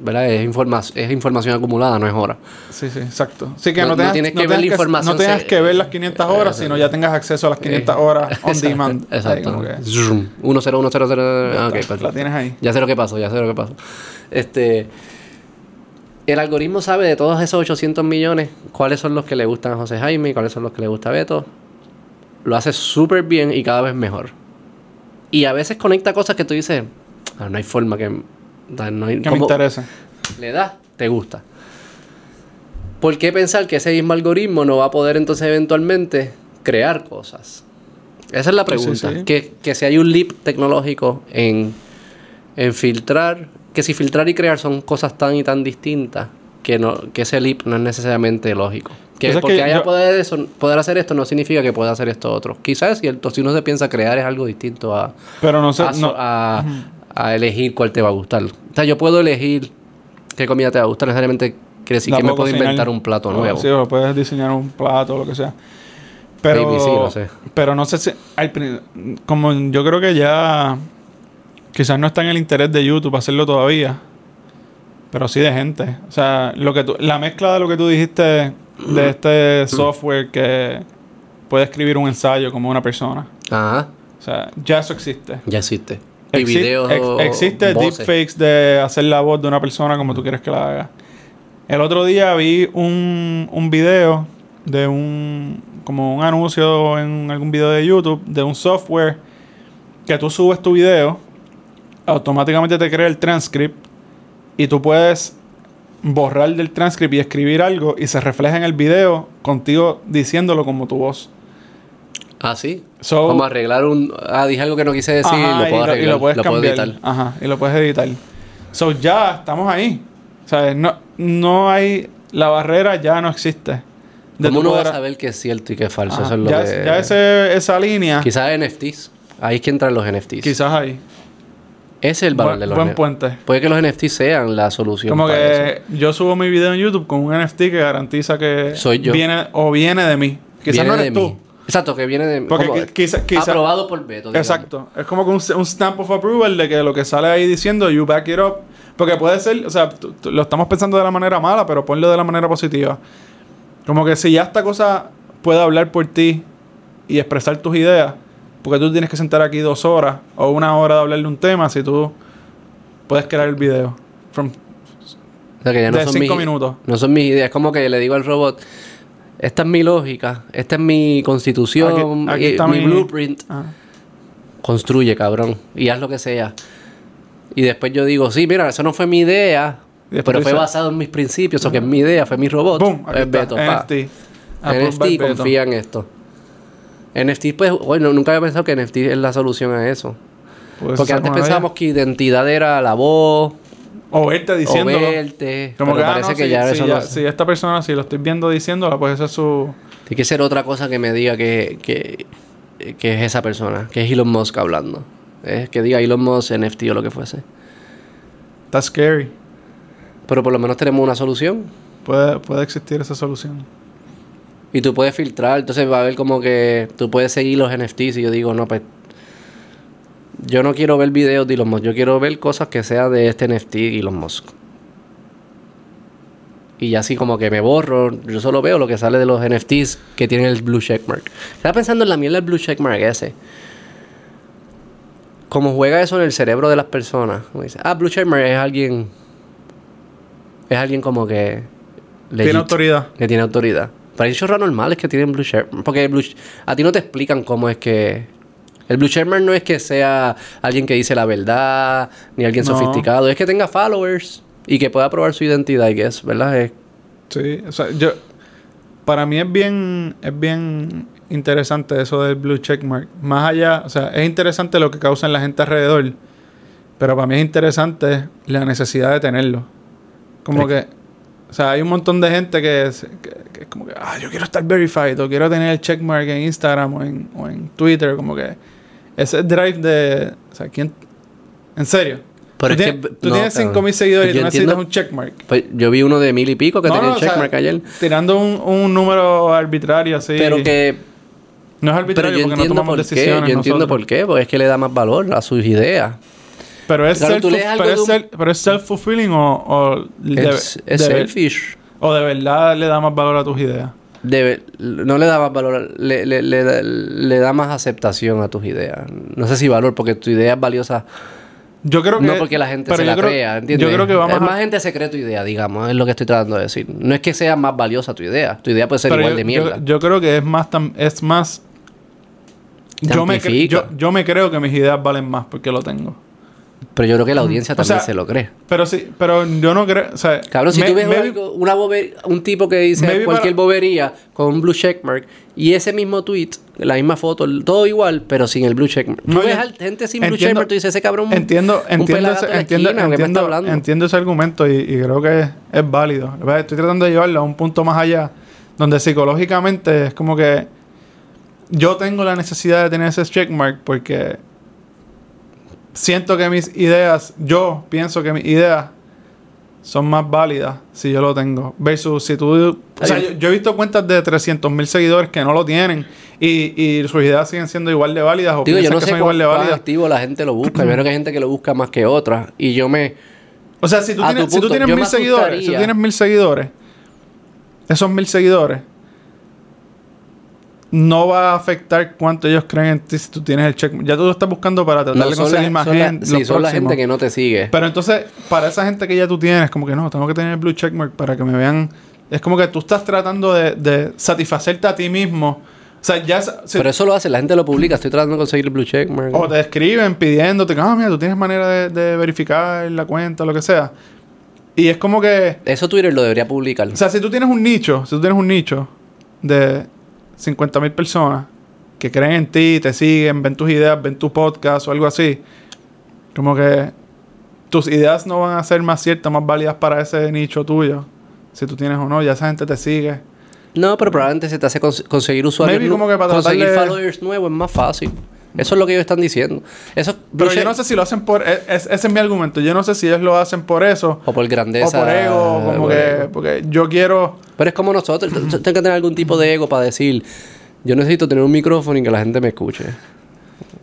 Speaker 1: ¿Verdad? Es, informa es información acumulada, no es hora.
Speaker 2: Sí, sí, exacto. Sí, que
Speaker 1: No-
Speaker 2: no,
Speaker 1: no
Speaker 2: tengas,
Speaker 1: tienes
Speaker 2: no
Speaker 1: que ver la información
Speaker 2: No tengas que ver las 500 horas,
Speaker 1: Eh,
Speaker 2: sino ya tengas acceso a las 500
Speaker 1: Eh,
Speaker 2: horas on
Speaker 1: exacto,
Speaker 2: demand. Ahí
Speaker 1: Exacto.
Speaker 2: como que-
Speaker 1: Zoom. 1 0 1 0 0 Ah, ok,
Speaker 2: La
Speaker 1: perfecto.
Speaker 2: tienes ahí.
Speaker 1: Ya sé lo que pasó, ya sé lo que pasó. Este. El algoritmo sabe de todos esos 800 millones cuáles son los que le gustan a José Jaime y cuáles son los que le gusta a Beto. Lo hace súper bien y cada vez mejor. Y a veces conecta cosas que tú dices, "Ah, no hay forma que. no hay,
Speaker 2: Que me interesa.
Speaker 1: le das, te gusta. ¿Por qué pensar que ese mismo algoritmo no va a poder entonces eventualmente crear cosas? Esa es la
Speaker 2: Sí, sí,
Speaker 1: pregunta.
Speaker 2: sí.
Speaker 1: Que, que si hay un leap tecnológico en, en filtrar, que si filtrar y crear son cosas tan y tan distintas, que, no, que ese leap no es necesariamente lógico. Que porque
Speaker 2: que
Speaker 1: haya
Speaker 2: yo-
Speaker 1: poder, eso- poder hacer esto no significa que pueda hacer esto otro. Quizás es cierto, si uno se piensa crear es algo distinto a,
Speaker 2: Pero no sé...
Speaker 1: a,
Speaker 2: no,
Speaker 1: a- a elegir cuál te va a gustar. O sea, yo puedo elegir qué comida te va a gustar, necesariamente quiere decir que me
Speaker 2: puedo
Speaker 1: inventar un plato
Speaker 2: O-
Speaker 1: nuevo.
Speaker 2: Sí, o puedes diseñar un plato o lo que sea. Pero,
Speaker 1: sí, no sé.
Speaker 2: pero no sé si... al como yo creo que ya... Quizás no está en el interés de YouTube hacerlo todavía. Pero sí de gente. O sea, lo que tú, la mezcla de lo que tú dijiste de este software que puede escribir un ensayo como una persona.
Speaker 1: Ajá,
Speaker 2: O sea, ya eso existe.
Speaker 1: ya existe. Y
Speaker 2: Exi-
Speaker 1: videos.
Speaker 2: ex- existe
Speaker 1: voces.
Speaker 2: deepfakes de hacer la voz de una persona como tú quieres que la haga. El otro día vi un, un video de un como un anuncio en algún video de YouTube de un software que tú subes tu video, automáticamente te crea el transcript y tú puedes borrar del transcript y escribir algo y se refleja en el video contigo diciéndolo como tu voz.
Speaker 1: Ah, sí.
Speaker 2: So-
Speaker 1: Vamos a arreglar un. Ah, dije algo que no quise decir,
Speaker 2: Ajá,
Speaker 1: lo puedo
Speaker 2: y, lo, y
Speaker 1: arreglar.
Speaker 2: lo puedes
Speaker 1: puedo
Speaker 2: cambiar.
Speaker 1: editar.
Speaker 2: Ajá, y lo puedes editar. So ya estamos ahí. ¿Sabes? No, no hay. La barrera ya no existe. De
Speaker 1: ¿Cómo uno va a saber qué es cierto y qué es falso?
Speaker 2: Ajá,
Speaker 1: Eso es lo
Speaker 2: ya,
Speaker 1: que.
Speaker 2: ya ese- esa línea,
Speaker 1: Quizás NFTs. Ahí es que entran los NFTs.
Speaker 2: quizás ahí.
Speaker 1: Ese es el valor
Speaker 2: Buen,
Speaker 1: de los
Speaker 2: buen puente.
Speaker 1: Puede que los NFTs sean la solución.
Speaker 2: Como
Speaker 1: para eso.
Speaker 2: que yo subo mi video en YouTube con un NFT que garantiza que
Speaker 1: Soy yo.
Speaker 2: viene o viene de mí. Quizás
Speaker 1: Viene
Speaker 2: no
Speaker 1: de
Speaker 2: eres tú.
Speaker 1: mí. Exacto, que viene de
Speaker 2: Porque
Speaker 1: como-
Speaker 2: qui- quizá- quizá-
Speaker 1: aprobado por Beto. digamos.
Speaker 2: Exacto. Es como que un, un stamp of approval de que lo que sale ahí diciendo you back it up. Porque puede ser, o sea, lo estamos pensando de la manera mala, pero ponlo de la manera positiva. Como que si ya esta cosa puede hablar por ti y expresar tus ideas, porque tú tienes que sentar aquí dos horas o una hora de hablarle un tema si tú puedes crear el video. From,
Speaker 1: O sea, que ya no
Speaker 2: de
Speaker 1: son
Speaker 2: cinco
Speaker 1: mis,
Speaker 2: minutos.
Speaker 1: No son mis ideas. Es como que le digo al robot, esta es mi lógica, esta es mi constitución,
Speaker 2: Aquí- aquí está
Speaker 1: mi,
Speaker 2: mi-
Speaker 1: blueprint.
Speaker 2: Ah.
Speaker 1: Construye, cabrón. Y haz lo que sea. Y después yo digo, sí, mira, eso no fue mi idea, pero fue basado en mis principios, o que es mi idea, fue mi robot.
Speaker 2: Boom, aquí
Speaker 1: Es
Speaker 2: está,
Speaker 1: Beto, pa.
Speaker 2: NFT. Beto.
Speaker 1: confía en esto. NFT, pues, bueno, nunca había pensado que NFT es la solución a eso.
Speaker 2: Puedes
Speaker 1: Porque antes pensábamos que identidad era la voz,
Speaker 2: O verte diciéndolo.
Speaker 1: o verte.
Speaker 2: Como
Speaker 1: pero
Speaker 2: que, ah,
Speaker 1: parece
Speaker 2: no,
Speaker 1: que
Speaker 2: si,
Speaker 1: ya
Speaker 2: si
Speaker 1: eso
Speaker 2: ya-
Speaker 1: no-
Speaker 2: si esta persona, si lo estoy viendo diciéndola, pues esa es su...
Speaker 1: Tiene que ser otra cosa que me diga que, que, que es esa persona, que es Elon Musk hablando. Es que diga Elon Musk, NFT o lo que fuese.
Speaker 2: Está scary.
Speaker 1: Pero por lo menos tenemos una solución.
Speaker 2: Puede, puede existir esa solución.
Speaker 1: Y tú puedes filtrar, entonces va a haber como que tú puedes seguir los NFTs y yo digo, no, pues yo no quiero ver videos de Elon Musk, yo quiero ver cosas que sean de este NFT Elon Musk. y así como que me borro, yo solo veo lo que sale de los NFTs que tienen el blue checkmark. Estaba pensando en la mierda del blue checkmark ese. Como juega eso en el cerebro de las personas. Como dice, ah, blue checkmark es alguien. Es alguien como que.
Speaker 2: Tiene
Speaker 1: legit,
Speaker 2: autoridad.
Speaker 1: Que tiene autoridad. Pero hay chorras normales que tienen blue checkmark. Porque el blue, a ti no te explican cómo es que. El blue checkmark no es que sea alguien que dice la verdad, ni alguien
Speaker 2: No.
Speaker 1: sofisticado. Es que tenga followers y que pueda probar su identidad, y es, ¿verdad? Es
Speaker 2: Sí, o sea, yo... Para mí es bien, es bien interesante eso del blue checkmark. Más allá, o sea, es interesante lo que causa en la gente alrededor, pero para mí es interesante la necesidad de tenerlo. Como que, o sea, hay un montón de gente que, que es como que, ah, yo quiero estar verified o quiero tener el checkmark en Instagram o en, o en Twitter, como que ese drive de, o sea, ¿quién? ¿En serio?
Speaker 1: Pero
Speaker 2: tú
Speaker 1: es que-
Speaker 2: tienes, tú
Speaker 1: no,
Speaker 2: tienes
Speaker 1: cabrón.
Speaker 2: 5.000 seguidores y
Speaker 1: Yo
Speaker 2: tú necesitas
Speaker 1: entiendo-
Speaker 2: un checkmark.
Speaker 1: Pues yo vi uno de mil y pico que
Speaker 2: No,
Speaker 1: tenía
Speaker 2: no,
Speaker 1: el
Speaker 2: o sea,
Speaker 1: checkmark ayer.
Speaker 2: Tirando un, un número arbitrario así.
Speaker 1: Pero que.
Speaker 2: No es
Speaker 1: Pero
Speaker 2: arbitrario
Speaker 1: yo
Speaker 2: porque no
Speaker 1: entiendo
Speaker 2: tomamos
Speaker 1: por qué.
Speaker 2: decisiones.
Speaker 1: Yo entiendo
Speaker 2: nosotros.
Speaker 1: por qué. Porque es que le da más valor a sus ideas.
Speaker 2: Pero es
Speaker 1: Claro, tú
Speaker 2: self-
Speaker 1: lees algo
Speaker 2: pero
Speaker 1: de
Speaker 2: es
Speaker 1: un-
Speaker 2: self- pero self-fulfilling o, o de,
Speaker 1: es es
Speaker 2: de-
Speaker 1: selfish.
Speaker 2: O de verdad le da más valor a tus ideas.
Speaker 1: Debe- no le da más valor. Le, le, le, da- le da más aceptación a tus ideas. No sé si valor, porque tu idea es valiosa.
Speaker 2: Yo creo que.
Speaker 1: no porque la gente se la
Speaker 2: creo-
Speaker 1: crea, ¿entiendes?
Speaker 2: Yo creo que vamos
Speaker 1: Es
Speaker 2: a.
Speaker 1: más gente se cree tu idea, digamos. Es lo que estoy tratando de decir. No es que sea más valiosa tu idea. Tu idea puede ser
Speaker 2: pero
Speaker 1: igual
Speaker 2: yo,
Speaker 1: de mierda.
Speaker 2: Yo, yo creo que es más. tam- es más. Yo me, yo, yo me creo que mis ideas valen más porque lo tengo.
Speaker 1: Pero yo creo que la audiencia
Speaker 2: O
Speaker 1: también
Speaker 2: sea,
Speaker 1: se lo cree.
Speaker 2: Pero sí, pero yo no creo. O sea,
Speaker 1: Cabrón, si
Speaker 2: me-
Speaker 1: tú ves
Speaker 2: maybe-
Speaker 1: algo- una bobe- un tipo que dice cualquier
Speaker 2: para-
Speaker 1: bobería con un blue checkmark y ese mismo tweet, la misma foto, todo igual, pero sin el blue checkmark. Tú
Speaker 2: No,
Speaker 1: ves
Speaker 2: yo-
Speaker 1: al- gente sin blue
Speaker 2: entiendo-
Speaker 1: checkmark, tú dices, ese cabrón.
Speaker 2: Entiendo,
Speaker 1: un
Speaker 2: entiendo, ese, entiendo,
Speaker 1: esquina, ¿qué me está
Speaker 2: entiendo, ese argumento y, y creo que es, es válido. Estoy tratando de llevarlo a un punto más allá, donde psicológicamente es como que yo tengo la necesidad de tener ese checkmark porque siento que mis ideas, yo pienso que mis ideas son más válidas si yo lo tengo. Versus si tú... O sea, yo, yo he visto cuentas de 300 mil seguidores que no lo tienen y, y sus ideas siguen siendo igual de válidas o
Speaker 1: Digo, yo no
Speaker 2: que
Speaker 1: sé
Speaker 2: son igual de válidas.
Speaker 1: activo la gente lo busca. Yo creo que hay gente que lo busca más que otras. Y yo me...
Speaker 2: O sea, si tú tienes,
Speaker 1: tu
Speaker 2: si tú
Speaker 1: punto,
Speaker 2: tienes mil seguidores, si tú tienes mil seguidores, esos mil seguidores no va a afectar cuánto ellos creen en ti si tú tienes el check. Ya tú lo estás buscando para tratar
Speaker 1: No,
Speaker 2: de conseguir
Speaker 1: la,
Speaker 2: más gente.
Speaker 1: sí, son la gente que no te sigue.
Speaker 2: Pero entonces, para esa gente que ya tú tienes, como que no, tengo que tener el blue checkmark para que me vean. Es como que tú estás tratando de, de satisfacerte a ti mismo. O sea, ya. si-
Speaker 1: Pero eso lo hace, la gente lo publica. Estoy tratando de conseguir el blue checkmark.
Speaker 2: o te escriben pidiéndote que, ah, mira, tú tienes manera de, de verificar la cuenta, lo que sea. Y es como que.
Speaker 1: Eso Twitter lo debería publicar.
Speaker 2: O sea, si tú tienes un nicho, si tú tienes un nicho de 50 mil personas que creen en ti, te siguen, ven tus ideas, ven tu podcast o algo así, como que tus ideas no van a ser más ciertas, más válidas para ese nicho tuyo. Si tú tienes o no, ya esa gente te sigue.
Speaker 1: No, pero probablemente se te hace cons- conseguir usuarios.
Speaker 2: Maybe
Speaker 1: nu-
Speaker 2: como que para tratar
Speaker 1: conseguir followers nuevos es más fácil. Eso es lo que ellos están diciendo. Eso
Speaker 2: Pero yo no sé si lo hacen por... es- es- ese es mi argumento. Yo no sé si ellos lo hacen por eso
Speaker 1: o por grandeza.
Speaker 2: o por ego. Como
Speaker 1: güey.
Speaker 2: que... Porque yo quiero...
Speaker 1: Pero es como nosotros. Tengo que tener algún tipo de ego para decir, yo necesito tener un micrófono y que la gente me escuche.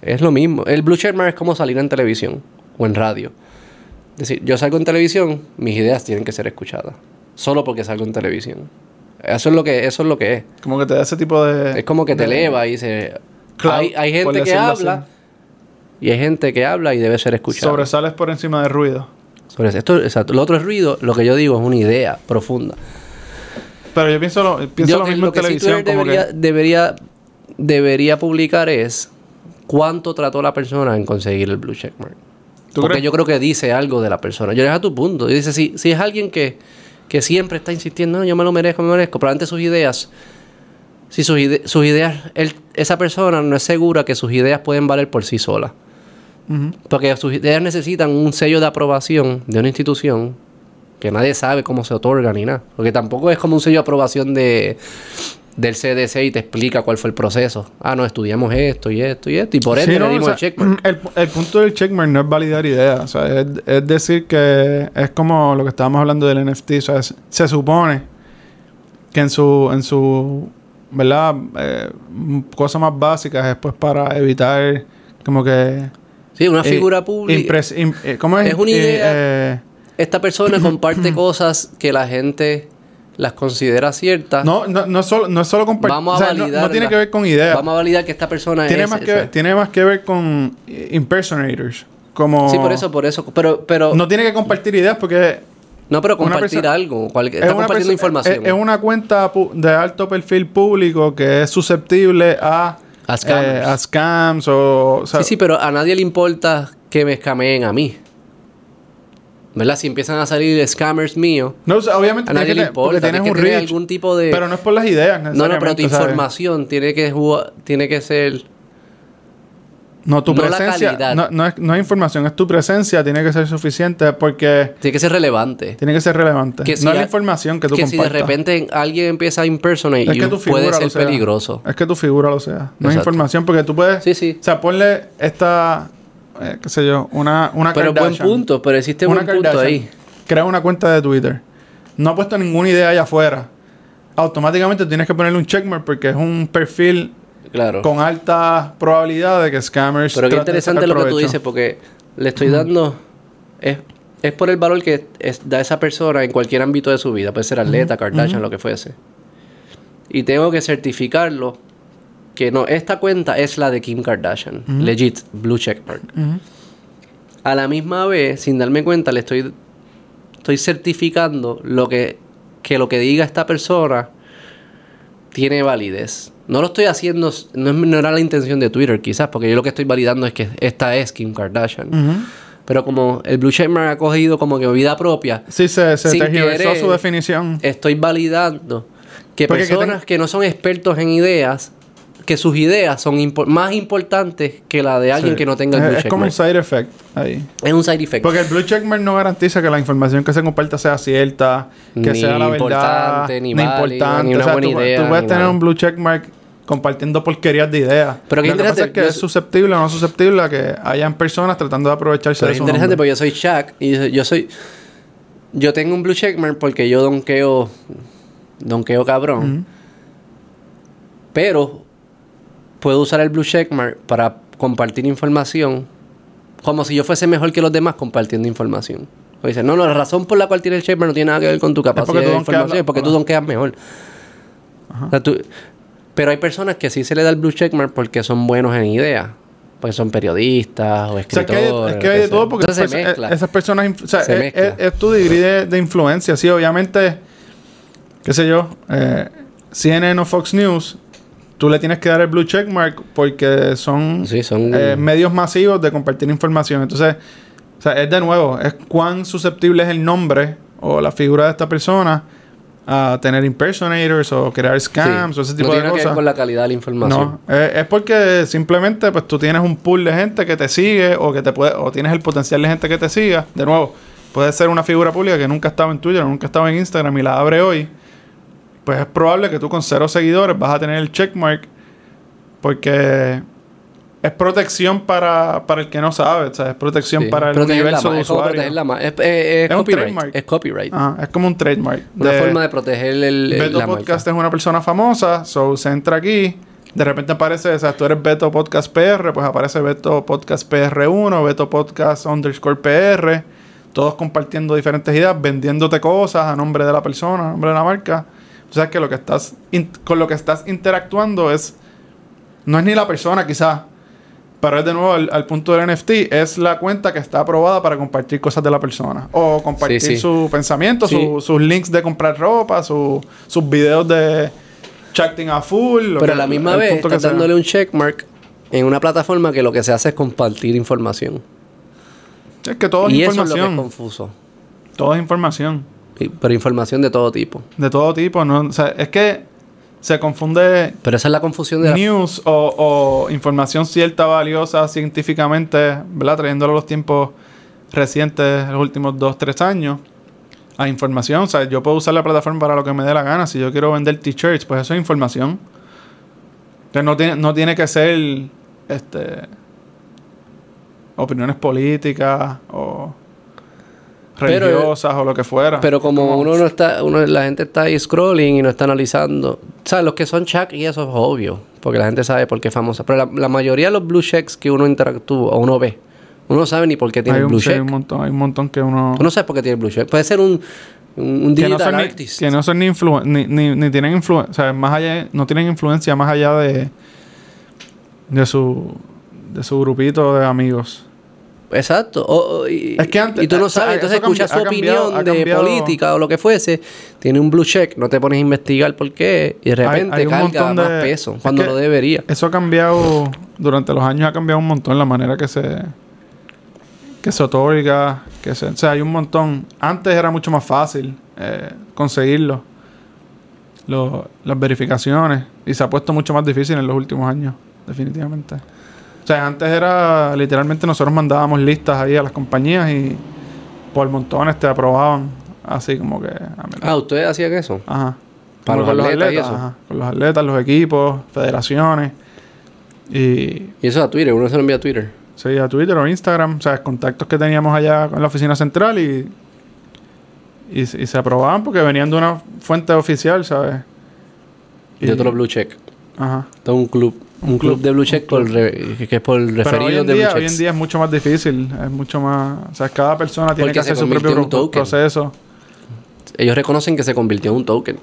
Speaker 1: Es lo mismo. El Blue Checkmark es como salir en televisión o en radio. Es decir, yo salgo en televisión, mis ideas tienen que ser escuchadas. Solo porque salgo en televisión. Eso es lo que, eso es, lo que es.
Speaker 2: Como que te da ese tipo de...
Speaker 1: Es como que te eleva y dice...
Speaker 2: Clout,
Speaker 1: hay, gente que habla
Speaker 2: así.
Speaker 1: y hay gente que habla y debe ser escuchada.
Speaker 2: Sobresales por encima del ruido.
Speaker 1: Sobre. Esto, exacto. Lo otro es ruido. Lo que yo digo es una idea profunda.
Speaker 2: Pero yo pienso lo, pienso
Speaker 1: Yo-
Speaker 2: lo mismo en
Speaker 1: que sí
Speaker 2: televisión. Como
Speaker 1: debería,
Speaker 2: que...
Speaker 1: debería, debería publicar es cuánto trató la persona en conseguir el blue checkmark.
Speaker 2: ¿Tú
Speaker 1: Porque
Speaker 2: crees?
Speaker 1: yo creo que dice algo de la persona. Yo dejo tu punto. Y dice, si, si es alguien que, que siempre está insistiendo, no, yo me lo merezco, me lo merezco, probablemente sus ideas, si sus, ide- sus ideas, él- esa persona no es segura que sus ideas pueden valer por sí solas. Porque sus ideas necesitan un sello de aprobación de una institución que nadie sabe cómo se otorga ni nada. Porque tampoco es como un sello de aprobación de, del CDC y te explica cuál fue el proceso. Ah, no, estudiamos esto y esto y esto. Y por ende
Speaker 2: Sí, no,
Speaker 1: le dimos
Speaker 2: o sea,
Speaker 1: el checkmark.
Speaker 2: El, el punto del checkmark no es validar ideas. O sea, es, es decir que es como lo que estábamos hablando del NFT. O sea, es- se supone que en su, en su ¿verdad? Eh, cosas más básicas es pues para evitar como que...
Speaker 1: Sí, una
Speaker 2: eh,
Speaker 1: figura pública.
Speaker 2: eh, ¿Cómo es?
Speaker 1: Es una idea-
Speaker 2: eh,
Speaker 1: Esta persona comparte cosas que la gente las considera ciertas.
Speaker 2: No, no, no es solo, no es solo compartir.
Speaker 1: Vamos a
Speaker 2: o sea, no-
Speaker 1: validar.
Speaker 2: no, tiene
Speaker 1: la-
Speaker 2: que ver con ideas.
Speaker 1: Vamos a validar que esta persona
Speaker 2: Tiene
Speaker 1: es.
Speaker 2: más, que, tiene más que ver con impersonators. Como...
Speaker 1: Sí, por eso, por eso. Pero, pero.
Speaker 2: No tiene que compartir ideas porque
Speaker 1: no, pero compartir
Speaker 2: persona-
Speaker 1: algo. cual-
Speaker 2: es
Speaker 1: está
Speaker 2: una
Speaker 1: compartiendo información.
Speaker 2: Es, es una cuenta de alto perfil público que es susceptible a,
Speaker 1: A
Speaker 2: eh, a scams o, o sea,
Speaker 1: sí, sí, pero a nadie le importa que me escameen a mí. ¿Verdad? Si empiezan a salir scammers míos,
Speaker 2: No, o sea, obviamente
Speaker 1: a nadie le importa.
Speaker 2: tienes un
Speaker 1: que tener
Speaker 2: reach,
Speaker 1: algún tipo de.
Speaker 2: pero no es por las ideas
Speaker 1: no, no, pero tu información tiene que, tiene que ser.
Speaker 2: No, tu
Speaker 1: no la
Speaker 2: presencia,
Speaker 1: calidad.
Speaker 2: no, no es, no es información, es tu presencia, tiene que ser suficiente porque
Speaker 1: Tiene que ser relevante.
Speaker 2: tiene que ser relevante.
Speaker 1: Que si
Speaker 2: no es la información que tú
Speaker 1: que si de repente alguien empieza a impersonate
Speaker 2: es que
Speaker 1: you,
Speaker 2: tu figura
Speaker 1: puede
Speaker 2: lo
Speaker 1: ser
Speaker 2: sea.
Speaker 1: peligroso.
Speaker 2: Es que tu figura lo sea. No es información porque tú puedes...
Speaker 1: Sí, sí.
Speaker 2: O sea, ponle esta... eh, qué sé yo, una, una
Speaker 1: Pero buen
Speaker 2: Kardashian.
Speaker 1: punto, pero existe
Speaker 2: Una
Speaker 1: un punto ahí.
Speaker 2: Crea una cuenta de Twitter. No ha puesto ninguna idea allá afuera. Automáticamente tienes que ponerle un checkmark porque es un perfil
Speaker 1: Claro.
Speaker 2: con alta probabilidad de que scammers.
Speaker 1: Pero qué interesante lo que tú dices, porque le estoy dando. Es, es por el valor que es- da esa persona en cualquier ámbito de su vida. Puede ser atleta, Kardashian, lo que fuese. Y tengo que certificarlo que no, esta cuenta es la de Kim Kardashian. Legit, blue checkmark. A la misma vez, sin darme cuenta, le estoy, estoy certificando lo que, que lo que diga esta persona tiene validez. No lo estoy haciendo, no, es- no era la intención de Twitter quizás, porque yo lo que estoy validando es que esta es Kim Kardashian. Pero como el Blue Checkmark ha cogido como que vida propia,
Speaker 2: Sí, se, se tergiversó su definición.
Speaker 1: estoy validando que
Speaker 2: Porque que
Speaker 1: personas que no son expertos en ideas, que sus ideas son impo- más importantes que la de alguien
Speaker 2: Sí.
Speaker 1: que no tenga el Blue
Speaker 2: es, es como un
Speaker 1: Checkmark.
Speaker 2: side effect ahí.
Speaker 1: Es un side effect.
Speaker 2: Porque el blue checkmark no garantiza que la información que se comparta sea cierta, que
Speaker 1: Ni
Speaker 2: sea la verdad,
Speaker 1: importante, ni válida, ni una
Speaker 2: O sea,
Speaker 1: buena
Speaker 2: tú,
Speaker 1: idea,
Speaker 2: tú puedes
Speaker 1: ni
Speaker 2: tener
Speaker 1: nada.
Speaker 2: un blue checkmark compartiendo porquerías de ideas.
Speaker 1: Pero qué
Speaker 2: Lo que pasa
Speaker 1: interesante,
Speaker 2: es que es susceptible o no susceptible a que hayan personas tratando de aprovecharse
Speaker 1: Pero
Speaker 2: de
Speaker 1: es
Speaker 2: su
Speaker 1: interesante
Speaker 2: nombre.
Speaker 1: porque yo soy Shaq y yo- soy. Yo tengo un blue checkmark porque yo donkeo. Donkeo cabrón.
Speaker 2: Ujú.
Speaker 1: Pero puedo usar el blue checkmark para compartir información como si yo fuese mejor que los demás compartiendo información. O dice, no, no, la razón por la cual tiene el checkmark no tiene nada que ver con tu capacidad de información, es porque tú
Speaker 2: Ajá.
Speaker 1: donkeas mejor. O sea, tú- pero hay personas que sí se le da el blue checkmark porque son buenos en ideas. Porque son periodistas o
Speaker 2: O sea,
Speaker 1: escritores.
Speaker 2: es que hay, es que hay de todo porque
Speaker 1: Entonces
Speaker 2: esas
Speaker 1: se
Speaker 2: perso-
Speaker 1: mezcla.
Speaker 2: esas personas... O sea,
Speaker 1: Se
Speaker 2: es,
Speaker 1: mezcla.
Speaker 2: es- es tu degree de, de influencia. Sí, obviamente, qué sé yo, eh, CNN o Fox News, tú le tienes que dar el blue checkmark porque son
Speaker 1: Sí, son...
Speaker 2: eh, medios masivos de compartir información. Entonces, o sea, es de nuevo, es cuán susceptible es el nombre o la figura de esta persona a tener impersonators o crear scams o ese tipo
Speaker 1: no
Speaker 2: de
Speaker 1: tiene que ver
Speaker 2: cosas.
Speaker 1: con la calidad de la información.
Speaker 2: No, eh, es porque simplemente pues tú tienes un pool de gente que te sigue o que te puede o tienes el potencial de gente que te siga. De nuevo, puede ser una figura pública que nunca estaba en Twitter, nunca estaba en Instagram y la abre hoy. Pues es probable que tú con cero seguidores vas a tener el checkmark porque es protección para, para el que no sabe, o sea, es protección
Speaker 1: Sí.
Speaker 2: para el universo de
Speaker 1: es como Es, es- es copyright.
Speaker 2: trademark.
Speaker 1: Es copyright.
Speaker 2: Ajá, es como un trademark.
Speaker 1: Una
Speaker 2: de-
Speaker 1: forma de proteger el, el-
Speaker 2: Beto
Speaker 1: la
Speaker 2: Podcast
Speaker 1: marca.
Speaker 2: es una persona famosa, so se entra aquí, de repente aparece, o sea, tú eres Beto Podcast PR, pues aparece Beto Podcast PR1, Beto Podcast underscore PR, todos compartiendo diferentes ideas, vendiéndote cosas a nombre de la persona, a nombre de la marca. O sea, que lo que estás con lo que estás interactuando es, no es ni la persona quizás, pero es de nuevo al, al punto del NFT, es la cuenta que está aprobada para compartir cosas de la persona. O compartir
Speaker 1: Sí, sí.
Speaker 2: su pensamiento,
Speaker 1: Sí.
Speaker 2: su- sus links de comprar ropa, su- sus videos de chatting a full.
Speaker 1: Pero a la misma vez
Speaker 2: sea.
Speaker 1: dándole un checkmark en una plataforma que lo que se hace es compartir información.
Speaker 2: Es que todo es
Speaker 1: y eso es lo que es
Speaker 2: información.
Speaker 1: confuso.
Speaker 2: todo es información.
Speaker 1: Pero información de todo tipo.
Speaker 2: De todo tipo. ¿no? O sea, es que se confunde
Speaker 1: Pero esa es la confusión de la...
Speaker 2: news o, o información cierta, valiosa científicamente, ¿verdad? Trayéndolo a los tiempos recientes, los últimos dos, tres años, a información. O sea, yo puedo usar la plataforma para lo que me dé la gana. Si yo quiero vender t-shirts, pues eso es información. Entonces no tiene, no tiene que ser este opiniones políticas o
Speaker 1: Pero-
Speaker 2: religiosas o lo que fuera.
Speaker 1: Pero como uno no está, uno, la gente está ahí scrolling y no está analizando. ¿Sabes? Los que son Chuck y eso es obvio. Porque la gente sabe por qué es famosa. Pero la, la mayoría de los blue checks que uno interactúa o uno ve, uno no sabe ni por qué tiene
Speaker 2: hay, un,
Speaker 1: blue
Speaker 2: sí, hay
Speaker 1: check.
Speaker 2: un montón, hay un montón que uno...
Speaker 1: Tú no sabes por qué tiene blue check. Puede ser un, Un,
Speaker 2: que no son, ni, que no son ni, influ- ni, ni, ni tienen influencia, o sea, más allá, no tienen influencia más allá de, de su, de su grupito de amigos.
Speaker 1: Exacto. O- o- y,
Speaker 2: Es que antes-
Speaker 1: y tú no
Speaker 2: sea,
Speaker 1: sabes, entonces escuchas su
Speaker 2: cambiado-
Speaker 1: opinión de política o lo que fuese, tiene un blue check, no te pones a investigar por qué, y de repente
Speaker 2: hay un
Speaker 1: carga
Speaker 2: montón
Speaker 1: más
Speaker 2: de-
Speaker 1: peso
Speaker 2: es
Speaker 1: cuando lo debería.
Speaker 2: Eso ha cambiado, durante los años ha cambiado un montón la manera que se que se otorga, que se, o sea, hay un montón. Antes era mucho más fácil eh, conseguirlo, lo- las verificaciones, y se ha puesto mucho más difícil en los últimos años, definitivamente. O sea, antes era literalmente nosotros mandábamos listas ahí a las compañías y por montones te aprobaban, así como que... ah.
Speaker 1: Ah, ¿ustedes hacían eso?
Speaker 2: Ajá.
Speaker 1: Para los
Speaker 2: con
Speaker 1: atletas y eso.
Speaker 2: ajá. Con los atletas, los equipos, federaciones. Y
Speaker 1: Y eso a Twitter, uno se lo envía a Twitter.
Speaker 2: sí, a Twitter o Instagram. O sea, contactos que teníamos allá con la oficina central y, y, se- y se aprobaban porque venían de una fuente oficial, ¿sabes?
Speaker 1: Y otro blue check.
Speaker 2: Ajá.
Speaker 1: Todo un club. Un, club,
Speaker 2: club,
Speaker 1: de blue check por re- que es por
Speaker 2: Pero hoy en,
Speaker 1: de
Speaker 2: día,
Speaker 1: blue
Speaker 2: hoy en día es mucho más difícil. Es mucho más... O sea, cada persona tiene
Speaker 1: Porque
Speaker 2: que hacer su propio proceso.
Speaker 1: Ellos reconocen que se convirtió en un token.